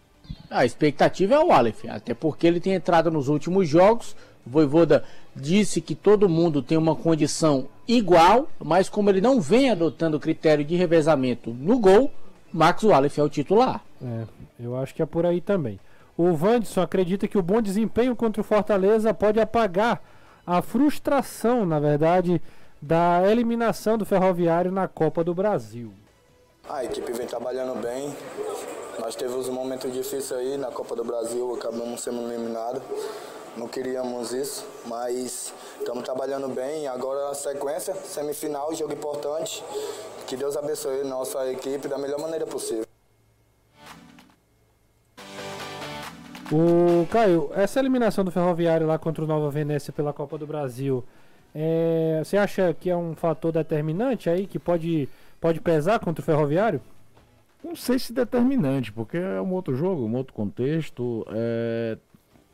A expectativa é o Aleph, até porque ele tem entrado nos últimos jogos. O Voivoda disse que todo mundo tem uma condição igual, mas como ele não vem adotando o critério de revezamento no gol, Max Wallace é o titular. É, eu acho que é por aí também. O Vandson acredita que o bom desempenho contra o Fortaleza pode apagar a frustração, na verdade, da eliminação do Ferroviário na Copa do Brasil. A equipe vem trabalhando bem. Nós tivemos um momento difícil aí na Copa do Brasil, acabamos sendo eliminados não queríamos isso, mas estamos trabalhando bem. Agora a sequência, semifinal, jogo importante. Que Deus abençoe nossa equipe da melhor maneira possível. O Caio, essa eliminação do Ferroviário lá contra o Nova Venécia pela Copa do Brasil, é, você acha que é um fator determinante aí que pode, pode pesar contra o Ferroviário? Não sei se determinante, porque é um outro jogo, um outro contexto. É,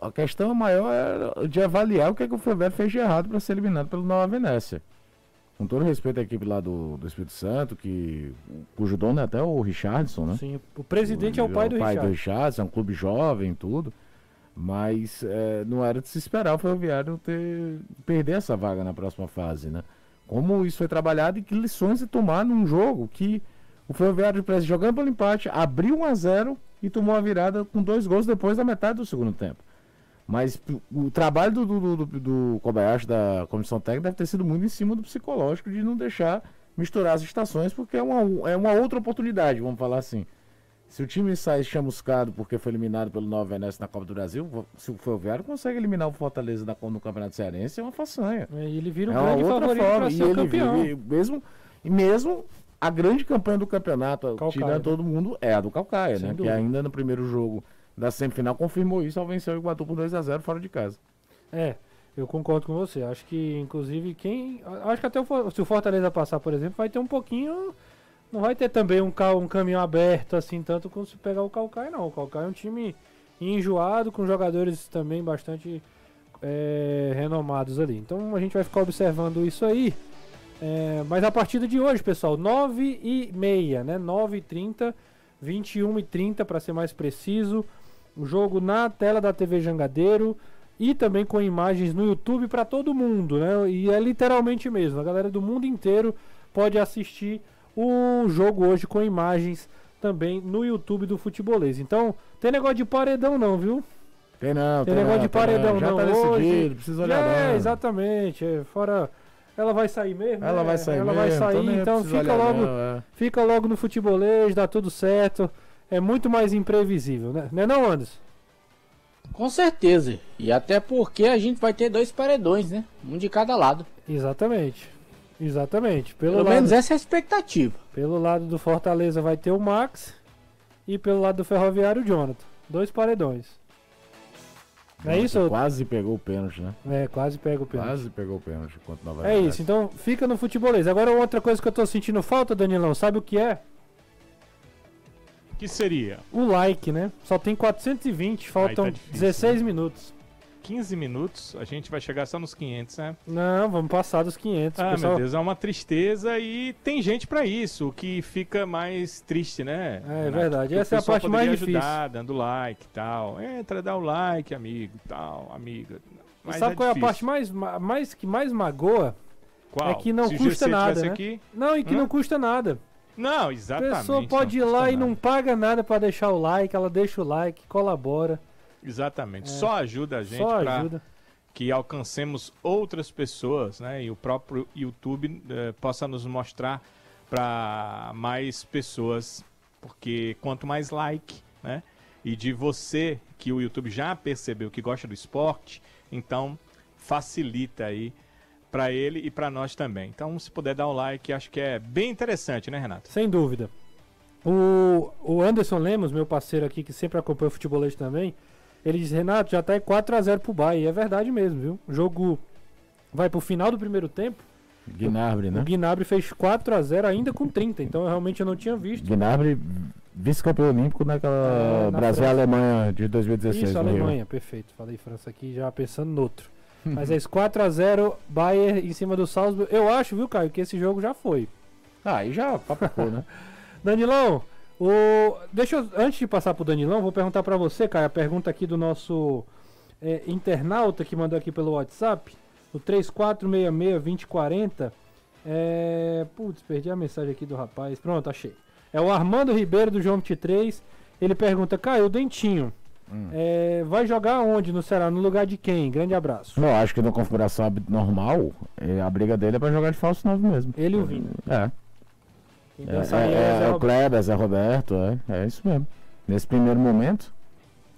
a questão maior é de avaliar o que, é que o Ferroviário fez de errado para ser eliminado pelo Nova Venécia. Com todo respeito à equipe lá do, do Espírito Santo, que, cujo dono é até o Richardson, né? Sim, o presidente o, é o pai do pai Richardson. do Richardson, é um clube jovem tudo. Mas é, não era de se esperar o Ferroviário ter, perder essa vaga na próxima fase, né? Como isso foi trabalhado e que lições de tomar num jogo que o Ferroviário de jogando pelo empate, abriu 1 a 0 e tomou a virada com dois gols depois da metade do segundo tempo. Mas o trabalho do, do, do, do Kobayashi, da comissão técnica, deve ter sido muito em cima do psicológico de não deixar misturar as estações, porque é uma, é uma outra oportunidade, vamos falar assim. Se o time sai chamuscado porque foi eliminado pelo Nova Venécia na Copa do Brasil, se o Ferroviário consegue eliminar o Fortaleza da, no Campeonato Cearense, é uma façanha. É, e ele vira um é grande favorito para ser ele, campeão. Vive, mesmo, e mesmo a grande campanha do campeonato, Calcaia, tirando todo mundo, é a do Calcaia, Sem né? Que dúvida. ainda no primeiro jogo da semifinal confirmou isso ao vencer o Iguatu por 2 a 0 fora de casa. É, eu concordo com você. Acho que, inclusive, quem. Acho que até o, se o Fortaleza passar, por exemplo, vai ter um pouquinho. Não vai ter também um, um caminho aberto assim, tanto como se pegar o Calcaia, não. O Calcaia é um time enjoado, com jogadores também bastante é, renomados ali. Então a gente vai ficar observando isso aí. É, mas a partida de hoje, pessoal, 9 e meia, né? 9 e 30, 21 e 30 para ser mais preciso. O jogo na tela da TV Jangadeiro e também com imagens no YouTube para todo mundo, né? E é literalmente mesmo, a galera do mundo inteiro pode assistir o jogo hoje com imagens também no YouTube do Futebolês. Então, tem negócio de paredão não, viu? Tem não, Tem tem, negócio não, de tem paredão Já não tá hoje. precisa olhar é, não. exatamente. é, fora ela vai sair mesmo. Ela né? vai sair Ela mesmo, vai sair, então precisa fica logo, não, é. fica logo no futebolês, dá tudo certo. É muito mais imprevisível, né? Não é não, Anderson? Com certeza. E até porque a gente vai ter dois paredões, né? Um de cada lado. Exatamente. Exatamente. Pelo, Pelo lado, menos essa é a expectativa. pelo lado do Fortaleza vai ter o Max e pelo lado do Ferroviário o Jonathan. Dois paredões. Não é isso? Quase pegou o pênalti, né? É, quase pega o pênalti. Quase pegou o pênalti contra Nova É isso, então fica no futebolês. Agora outra coisa que eu tô sentindo falta, Danilão, sabe o que é? que seria? O like, né? Só tem 420, faltam tá difícil, 16 minutos. 15 minutos, a gente vai chegar só nos 500, né? Não, vamos passar dos 500. Ah, pessoal. meu Deus, é uma tristeza e tem gente pra isso, o que fica mais triste, né? É, Renato? verdade. Essa é a parte mais poderia difícil. ajudar, dando like e tal. Entra, dá o like, amigo, tal, amiga. Mas Sabe é qual é a parte mais, ma- mais que mais magoa? Qual? É que não Se custa nada, né? aqui? Não, e que não custa nada. Não, A exatamente. pessoa pode ir lá custa e não nada. paga nada pra deixar o like, ela deixa o like, colabora, Exatamente. Só ajuda a gente É. ajuda. que alcancemos outras pessoas, né? E o próprio YouTube eh, possa nos mostrar para mais pessoas, porque quanto mais like, né? E de você que o YouTube já percebeu que gosta do esporte, então facilita aí para ele e para nós também. Então, se puder dar um like, acho que é bem interessante, né, Renato? Sem dúvida. O, o Anderson Lemos, meu parceiro aqui, que sempre acompanha o futebolês também, ele diz, Renato, já tá em 4x0 pro Bahia. E é verdade mesmo, viu? O jogo vai pro final do primeiro tempo. Gnabry, O né? Gnabry fez 4x0 ainda com 30. Então eu realmente não tinha visto. Gnabry, vice-campeão olímpico naquela É, na Brasil França. Alemanha de 2016. Isso, Rio. Alemanha, perfeito. Falei França aqui já pensando no outro. Mas é isso, 4x0 Bayern em cima do Salzburg. Eu acho, viu, Caio, que esse jogo já foi. Ah, aí já papacou, né? Danilão, o... deixa eu, antes de passar pro Danilão, vou perguntar pra você, Caio, a pergunta aqui do nosso é, internauta que mandou aqui pelo WhatsApp, o 3466-2040. É... Putz, perdi a mensagem aqui do rapaz. Pronto, achei. É o Armando Ribeiro do João 23. Ele pergunta, Caio, o Dentinho, Hum. é, vai jogar onde no Ceará? No lugar de quem? Grande abraço. Eu acho que na configuração normal, eh, a briga dele é pra jogar de falso 9 mesmo. Ele e o Vini. É. Quem É, pensaria é, é é, é o Roberto. Kleber, Zé Roberto, é, é isso mesmo. Nesse primeiro momento,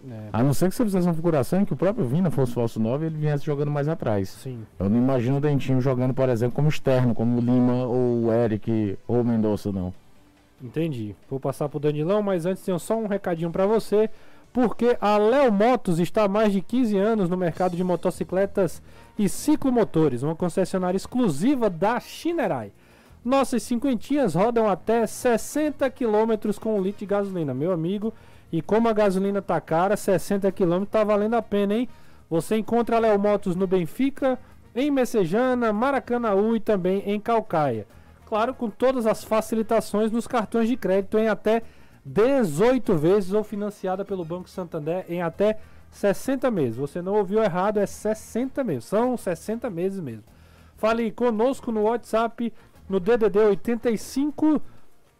É, a não ser que você fizesse uma configuração em que o próprio Vina fosse falso 9 e ele viesse jogando mais atrás. sim. Eu não imagino o Dentinho jogando, por exemplo, como externo, como o Lima ou o Eric ou o Mendonça, não. Entendi. Vou passar pro Danilão, mas antes tenho só um recadinho pra você, porque a Léo Motos está há mais de 15 anos no mercado de motocicletas e ciclomotores, uma concessionária exclusiva da Shinerai. Nossas cinquentinhas rodam até 60 km com um litro de gasolina, meu amigo. E como a gasolina tá cara, 60 km tá valendo a pena, hein? Você encontra Léo Motos no Benfica, em Messejana, Maracanaú e também em Calcaia. Claro, com todas as facilitações nos cartões de crédito em até 18 vezes ou financiada pelo Banco Santander em até 60 meses. Você não ouviu errado, é 60 meses. São 60 meses mesmo. Fale conosco no WhatsApp no DDD 85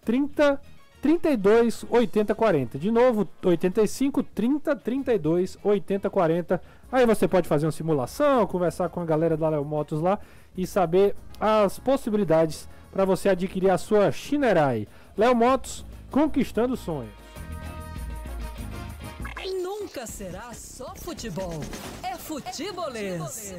30 32 80 40. De novo, 85 30 32 80 40. Aí você pode fazer uma simulação, conversar com a galera da Léo Motos lá e saber as possibilidades para você adquirir a sua Shinerai. Léo Motos, conquistando sonhos. Nunca será só futebol. É futebolês.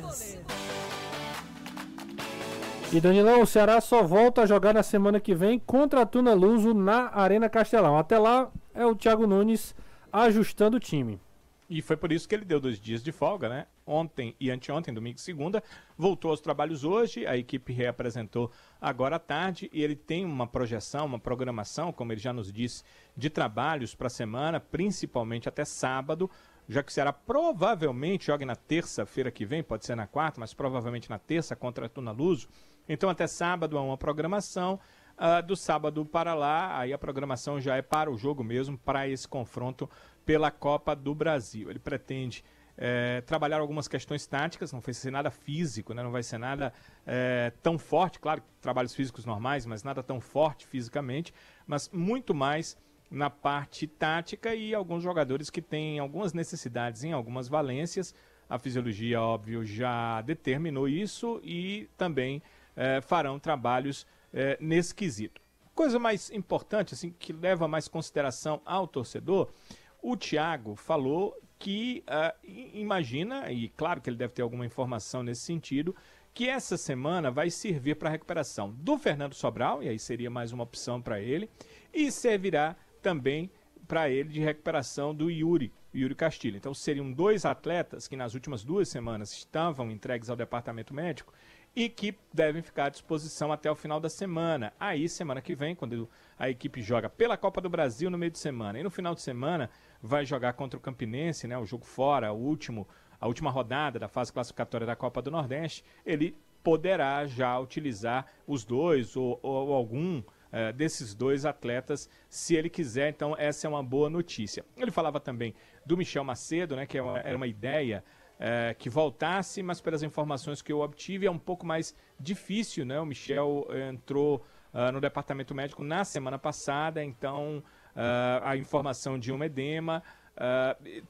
E Danilão, o Ceará só volta a jogar na semana que vem contra a Tuna Luso na Arena Castelão. Até lá é o Thiago Nunes ajustando o time. E foi por isso que ele deu dois dias de folga, né? Ontem e anteontem, domingo e segunda, voltou aos trabalhos hoje, a equipe reapresentou agora à tarde e ele tem uma projeção, uma programação, como ele já nos disse, de trabalhos para a semana, principalmente até sábado, já que o Ceará provavelmente joga na terça-feira que vem, pode ser na quarta, mas provavelmente na terça contra a Tuna Luso. Então até sábado há uma programação, ah, do sábado para lá, aí a programação já é para o jogo mesmo, para esse confronto pela Copa do Brasil. Ele pretende eh, trabalhar algumas questões táticas, não vai ser nada físico, né? não vai ser nada eh, tão forte, claro, trabalhos físicos normais, mas nada tão forte fisicamente, mas muito mais na parte tática e alguns jogadores que têm algumas necessidades em algumas valências. A fisiologia, óbvio, já determinou isso e também eh, farão trabalhos eh, nesse quesito. Coisa mais importante, assim, que leva mais consideração ao torcedor, o Thiago falou que i- imagina, e claro que ele deve ter alguma informação nesse sentido, que essa semana vai servir para a recuperação do Fernando Sobral, e aí seria mais uma opção para ele, e servirá também para ele de recuperação do Yuri, Yuri Castilho. Então seriam dois atletas que nas últimas duas semanas estavam entregues ao departamento médico e que devem ficar à disposição até o final da semana. Aí, semana que vem, quando a equipe joga pela Copa do Brasil no meio de semana, e no final de semana vai jogar contra o Campinense, né, o jogo fora, o último a última rodada da fase classificatória da Copa do Nordeste, ele poderá já utilizar os dois ou, ou algum uh, desses dois atletas, se ele quiser. Então, essa é uma boa notícia. Ele falava também do Michel Macedo, né, que é uma, era uma ideia uh, que voltasse, mas pelas informações que eu obtive é um pouco mais difícil. Né? O Michel entrou uh, no departamento médico na semana passada, então a informação de um edema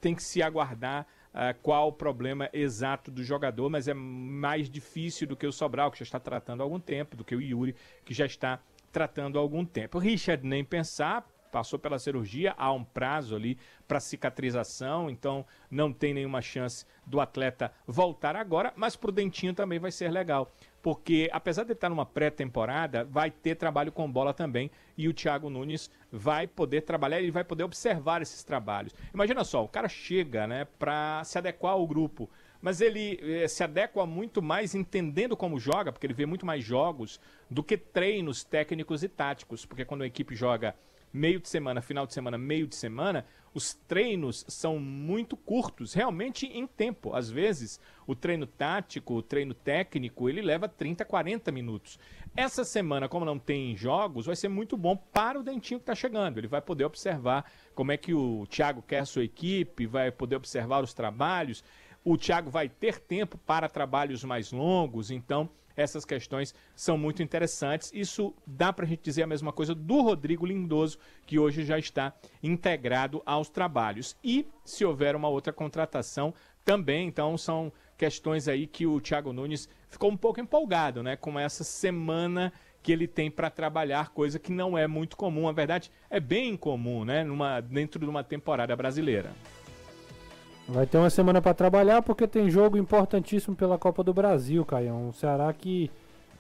tem que se aguardar uh, qual o problema exato do jogador, mas é mais difícil do que o Sobral, que já está tratando há algum tempo, do que o Yuri, que já está tratando há algum tempo. Richard, nem pensar, passou pela cirurgia, há um prazo ali para cicatrização, então não tem nenhuma chance do atleta voltar agora, mas para o Dentinho também vai ser legal, porque apesar de estar numa pré-temporada, vai ter trabalho com bola também e o Thiago Nunes vai poder trabalhar, ele vai poder observar esses trabalhos. Imagina só, o cara chega, né, para se adequar ao grupo, mas ele eh, se adequa muito mais entendendo como joga, porque ele vê muito mais jogos do que treinos técnicos e táticos, porque quando a equipe joga meio de semana, final de semana, meio de semana, os treinos são muito curtos, realmente em tempo. Às vezes, o treino tático, o treino técnico, ele leva 30, 40 minutos. Essa semana, como não tem jogos, vai ser muito bom para o Dentinho que está chegando. Ele vai poder observar como é que o Thiago quer a sua equipe, vai poder observar os trabalhos. O Thiago vai ter tempo para trabalhos mais longos, então essas questões são muito interessantes. Isso dá para a gente dizer a mesma coisa do Rodrigo Lindoso, que hoje já está integrado aos trabalhos. E se houver uma outra contratação, também, então, são questões aí que o Thiago Nunes ficou um pouco empolgado, né, com essa semana que ele tem para trabalhar, coisa que não é muito comum. Na verdade, é bem incomum, né, numa, dentro de uma temporada brasileira. Vai ter uma semana para trabalhar porque tem jogo importantíssimo pela Copa do Brasil, Caião. O Ceará que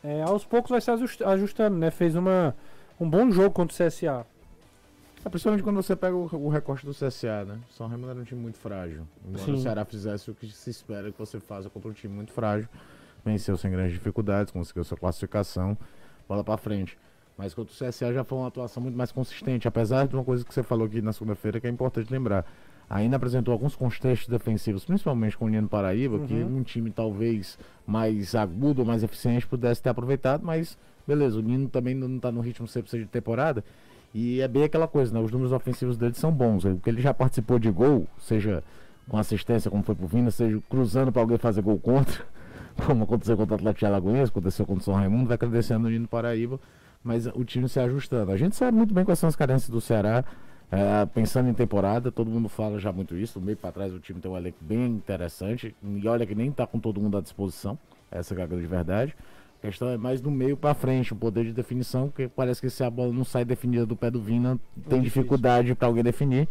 é, aos poucos vai se ajustando, né? Fez uma, um bom jogo contra o CSA. É, principalmente quando você pega o, o recorte do CSA, né? São Raimundo era um time muito frágil. Embora o Ceará fizesse o que se espera que você faça contra um time muito frágil. Venceu sem grandes dificuldades, conseguiu sua classificação, bola para frente. Mas contra o CSA já foi uma atuação muito mais consistente, apesar de uma coisa que você falou aqui na segunda-feira que é importante lembrar ainda apresentou alguns contextos defensivos, principalmente com o União Paraíba, uhum. que um time talvez mais agudo mais eficiente pudesse ter aproveitado, mas beleza, o Nino também não está no ritmo 100% de temporada. E é bem aquela coisa, né? Os números ofensivos dele são bons. Porque ele já participou de gol, seja com assistência, como foi pro Vina, seja cruzando para alguém fazer gol contra, como aconteceu contra o Atlético Alagoense, aconteceu contra o São Raimundo, vai crescendo o Nino Paraíba, mas o time se ajustando. A gente sabe muito bem quais são as carências do Ceará. É, pensando em temporada, todo mundo fala já muito isso. Do meio para trás o time tem um elenco bem interessante. E olha que nem tá com todo mundo à disposição. Essa é a grande verdade. A questão é mais do meio para frente, o poder de definição, porque parece que se a bola não sai definida do pé do Vina, tem dificuldade para alguém definir.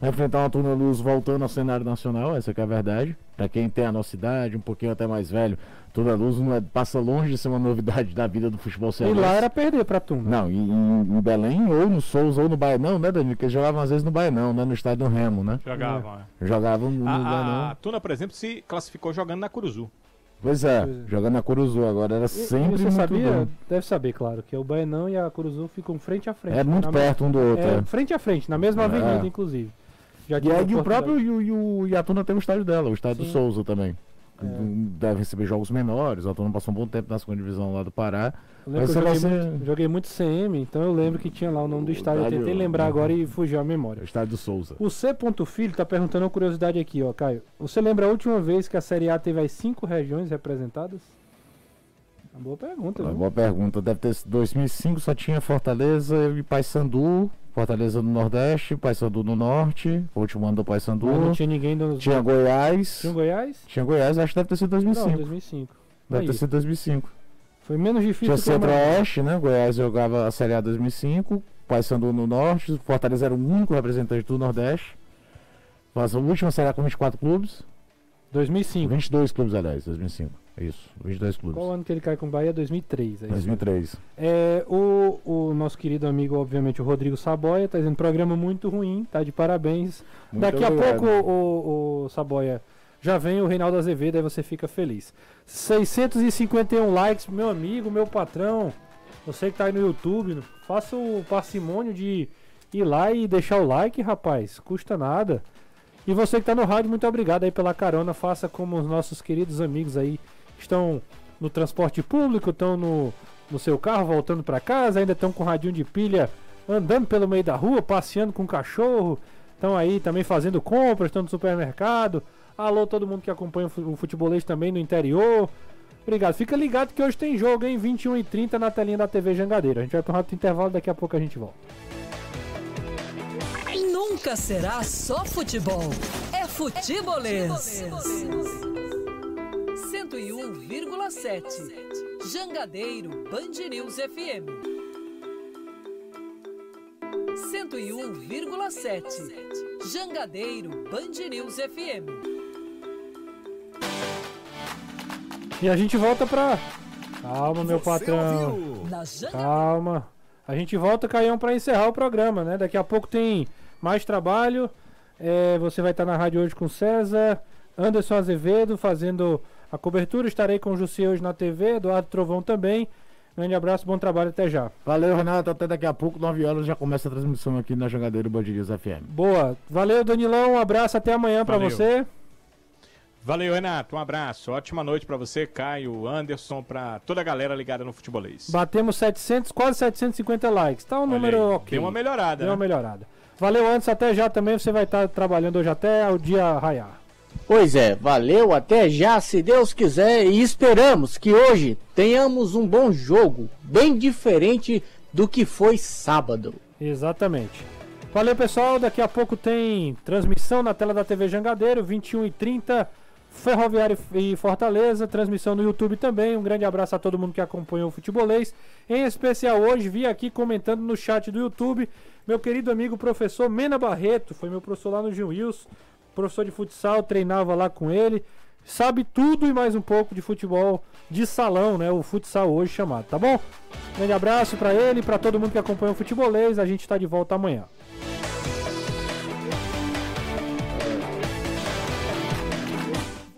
Vai enfrentar uma turma luz voltando ao cenário nacional, essa é a verdade. Para quem tem a nossa idade, um pouquinho até mais velho, Toda Luz não é, passa longe de ser uma novidade da vida do futebol cearense. E lá era perder pra Tuna. Não, em, em, Belém, ou no Souza, ou no Baianão, né, Danilo? Porque eles jogavam às vezes no Baianão, né? No estádio do Remo, né? Jogavam, é. Jogavam no, a, Baianão. A Tuna, por exemplo, se classificou jogando na Curuzu. Pois é, pois é. jogando na Curuzu agora era sempre e você sabia, bom. deve saber, claro, que o Baianão e a Curuzu ficam frente a frente. É muito perto um do outro. É, é, frente a frente, na mesma é. avenida, inclusive. Já e, e o próprio e, o, e tem o estádio dela, o estádio Sim. do Souza também. É. Deve receber jogos menores. O Autônomo passou um bom tempo na segunda divisão lá do Pará. Eu, eu joguei, ser... muito, joguei, muito, CM, então eu lembro que tinha lá o nome do estádio. Eu tentei lembrar agora e fugiu a memória. O estádio do Souza. O C. Filho tá perguntando uma curiosidade aqui, ó, Caio. Você lembra a última vez que a Série A teve as cinco regiões representadas? Uma boa pergunta, Uma boa pergunta. Deve ter 2005 só tinha Fortaleza e Paysandu. Fortaleza no Nordeste, Paysandu no Norte, o último ano do Paysandu. Não tinha ninguém do... Tinha Goiás. Tinha Goiás? Tinha Goiás, acho que deve ter sido 2005. Não, 2005. Deve Aí. ter sido 2005. Foi menos difícil. Tinha Centro-Oeste, né? Goiás jogava a Série A 2005, Paysandu no Norte, Fortaleza era o único representante do Nordeste. Faz a última Série A com 24 clubes. 2005. 22 clubes, aliás, 2005. Isso, 22 clubes. Qual ano que ele cai com o Bahia? 2003. É 2003. É, o, o nosso querido amigo, obviamente, o Rodrigo Saboia, está dizendo programa muito ruim, tá de parabéns. Muito Daqui obrigado. a pouco o, o Saboia já vem o Reinaldo Azevedo, aí você fica feliz. 651 likes, meu amigo, meu patrão. Você que tá aí no YouTube, faça o parcimônio de ir lá e deixar o like, rapaz. Custa nada. E você que está no rádio, muito obrigado aí pela carona. Faça como os nossos queridos amigos aí estão no transporte público, estão no, no seu carro voltando para casa, ainda estão com radinho de pilha andando pelo meio da rua, passeando com o cachorro, estão aí também fazendo compras, estão no supermercado. Alô, todo mundo que acompanha o futebolês também no interior. Obrigado. Fica ligado que hoje tem jogo, hein? 21 e 30 na telinha da TV Jangadeira. A gente vai para um rápido intervalo, daqui a pouco a gente volta. Nunca será só futebol. É futebolês. 101,7. Jangadeiro Band News FM. 101,7. Jangadeiro Band News FM. E a gente volta pra. Calma, meu patrão. Calma. A gente volta, Caião, pra encerrar o programa, né? Daqui a pouco tem mais trabalho. É, você vai estar na rádio hoje com César, Anderson Azevedo fazendo a cobertura. Estarei com o Jussi hoje na TV, Eduardo Trovão também. Grande abraço, bom trabalho, até já. Valeu, Renato. Até daqui a pouco, 9 horas, já começa a transmissão aqui na Jogadeira Band News FM. Boa. Valeu, Danilão. Um abraço, até amanhã para você. Valeu, Renato. Um abraço. Ótima noite para você, Caio, Anderson, para toda a galera ligada no futebolês. Batemos 700, quase 750 likes. Tá um Olha número aí, ok. Deu uma melhorada, Deu né? uma melhorada. Valeu, Anderson. Até já também. Você vai estar trabalhando hoje até o dia raiar. Pois é, valeu, até já, se Deus quiser, e esperamos que hoje tenhamos um bom jogo, bem diferente do que foi sábado. Exatamente. Valeu, pessoal. Daqui a pouco tem transmissão na tela da TV Jangadeiro, 21 e 30 Ferroviário e Fortaleza, transmissão no YouTube também. Um grande abraço a todo mundo que acompanhou o futebolês. Em especial hoje, vi aqui comentando no chat do YouTube, meu querido amigo professor Mena Barreto, foi meu professor lá no Gil Wilson, professor de futsal, treinava lá com ele. Sabe tudo e mais um pouco de futebol de salão, né? O futsal hoje chamado, tá bom? Grande abraço para ele para todo mundo que acompanha o futebolês. A gente está de volta amanhã.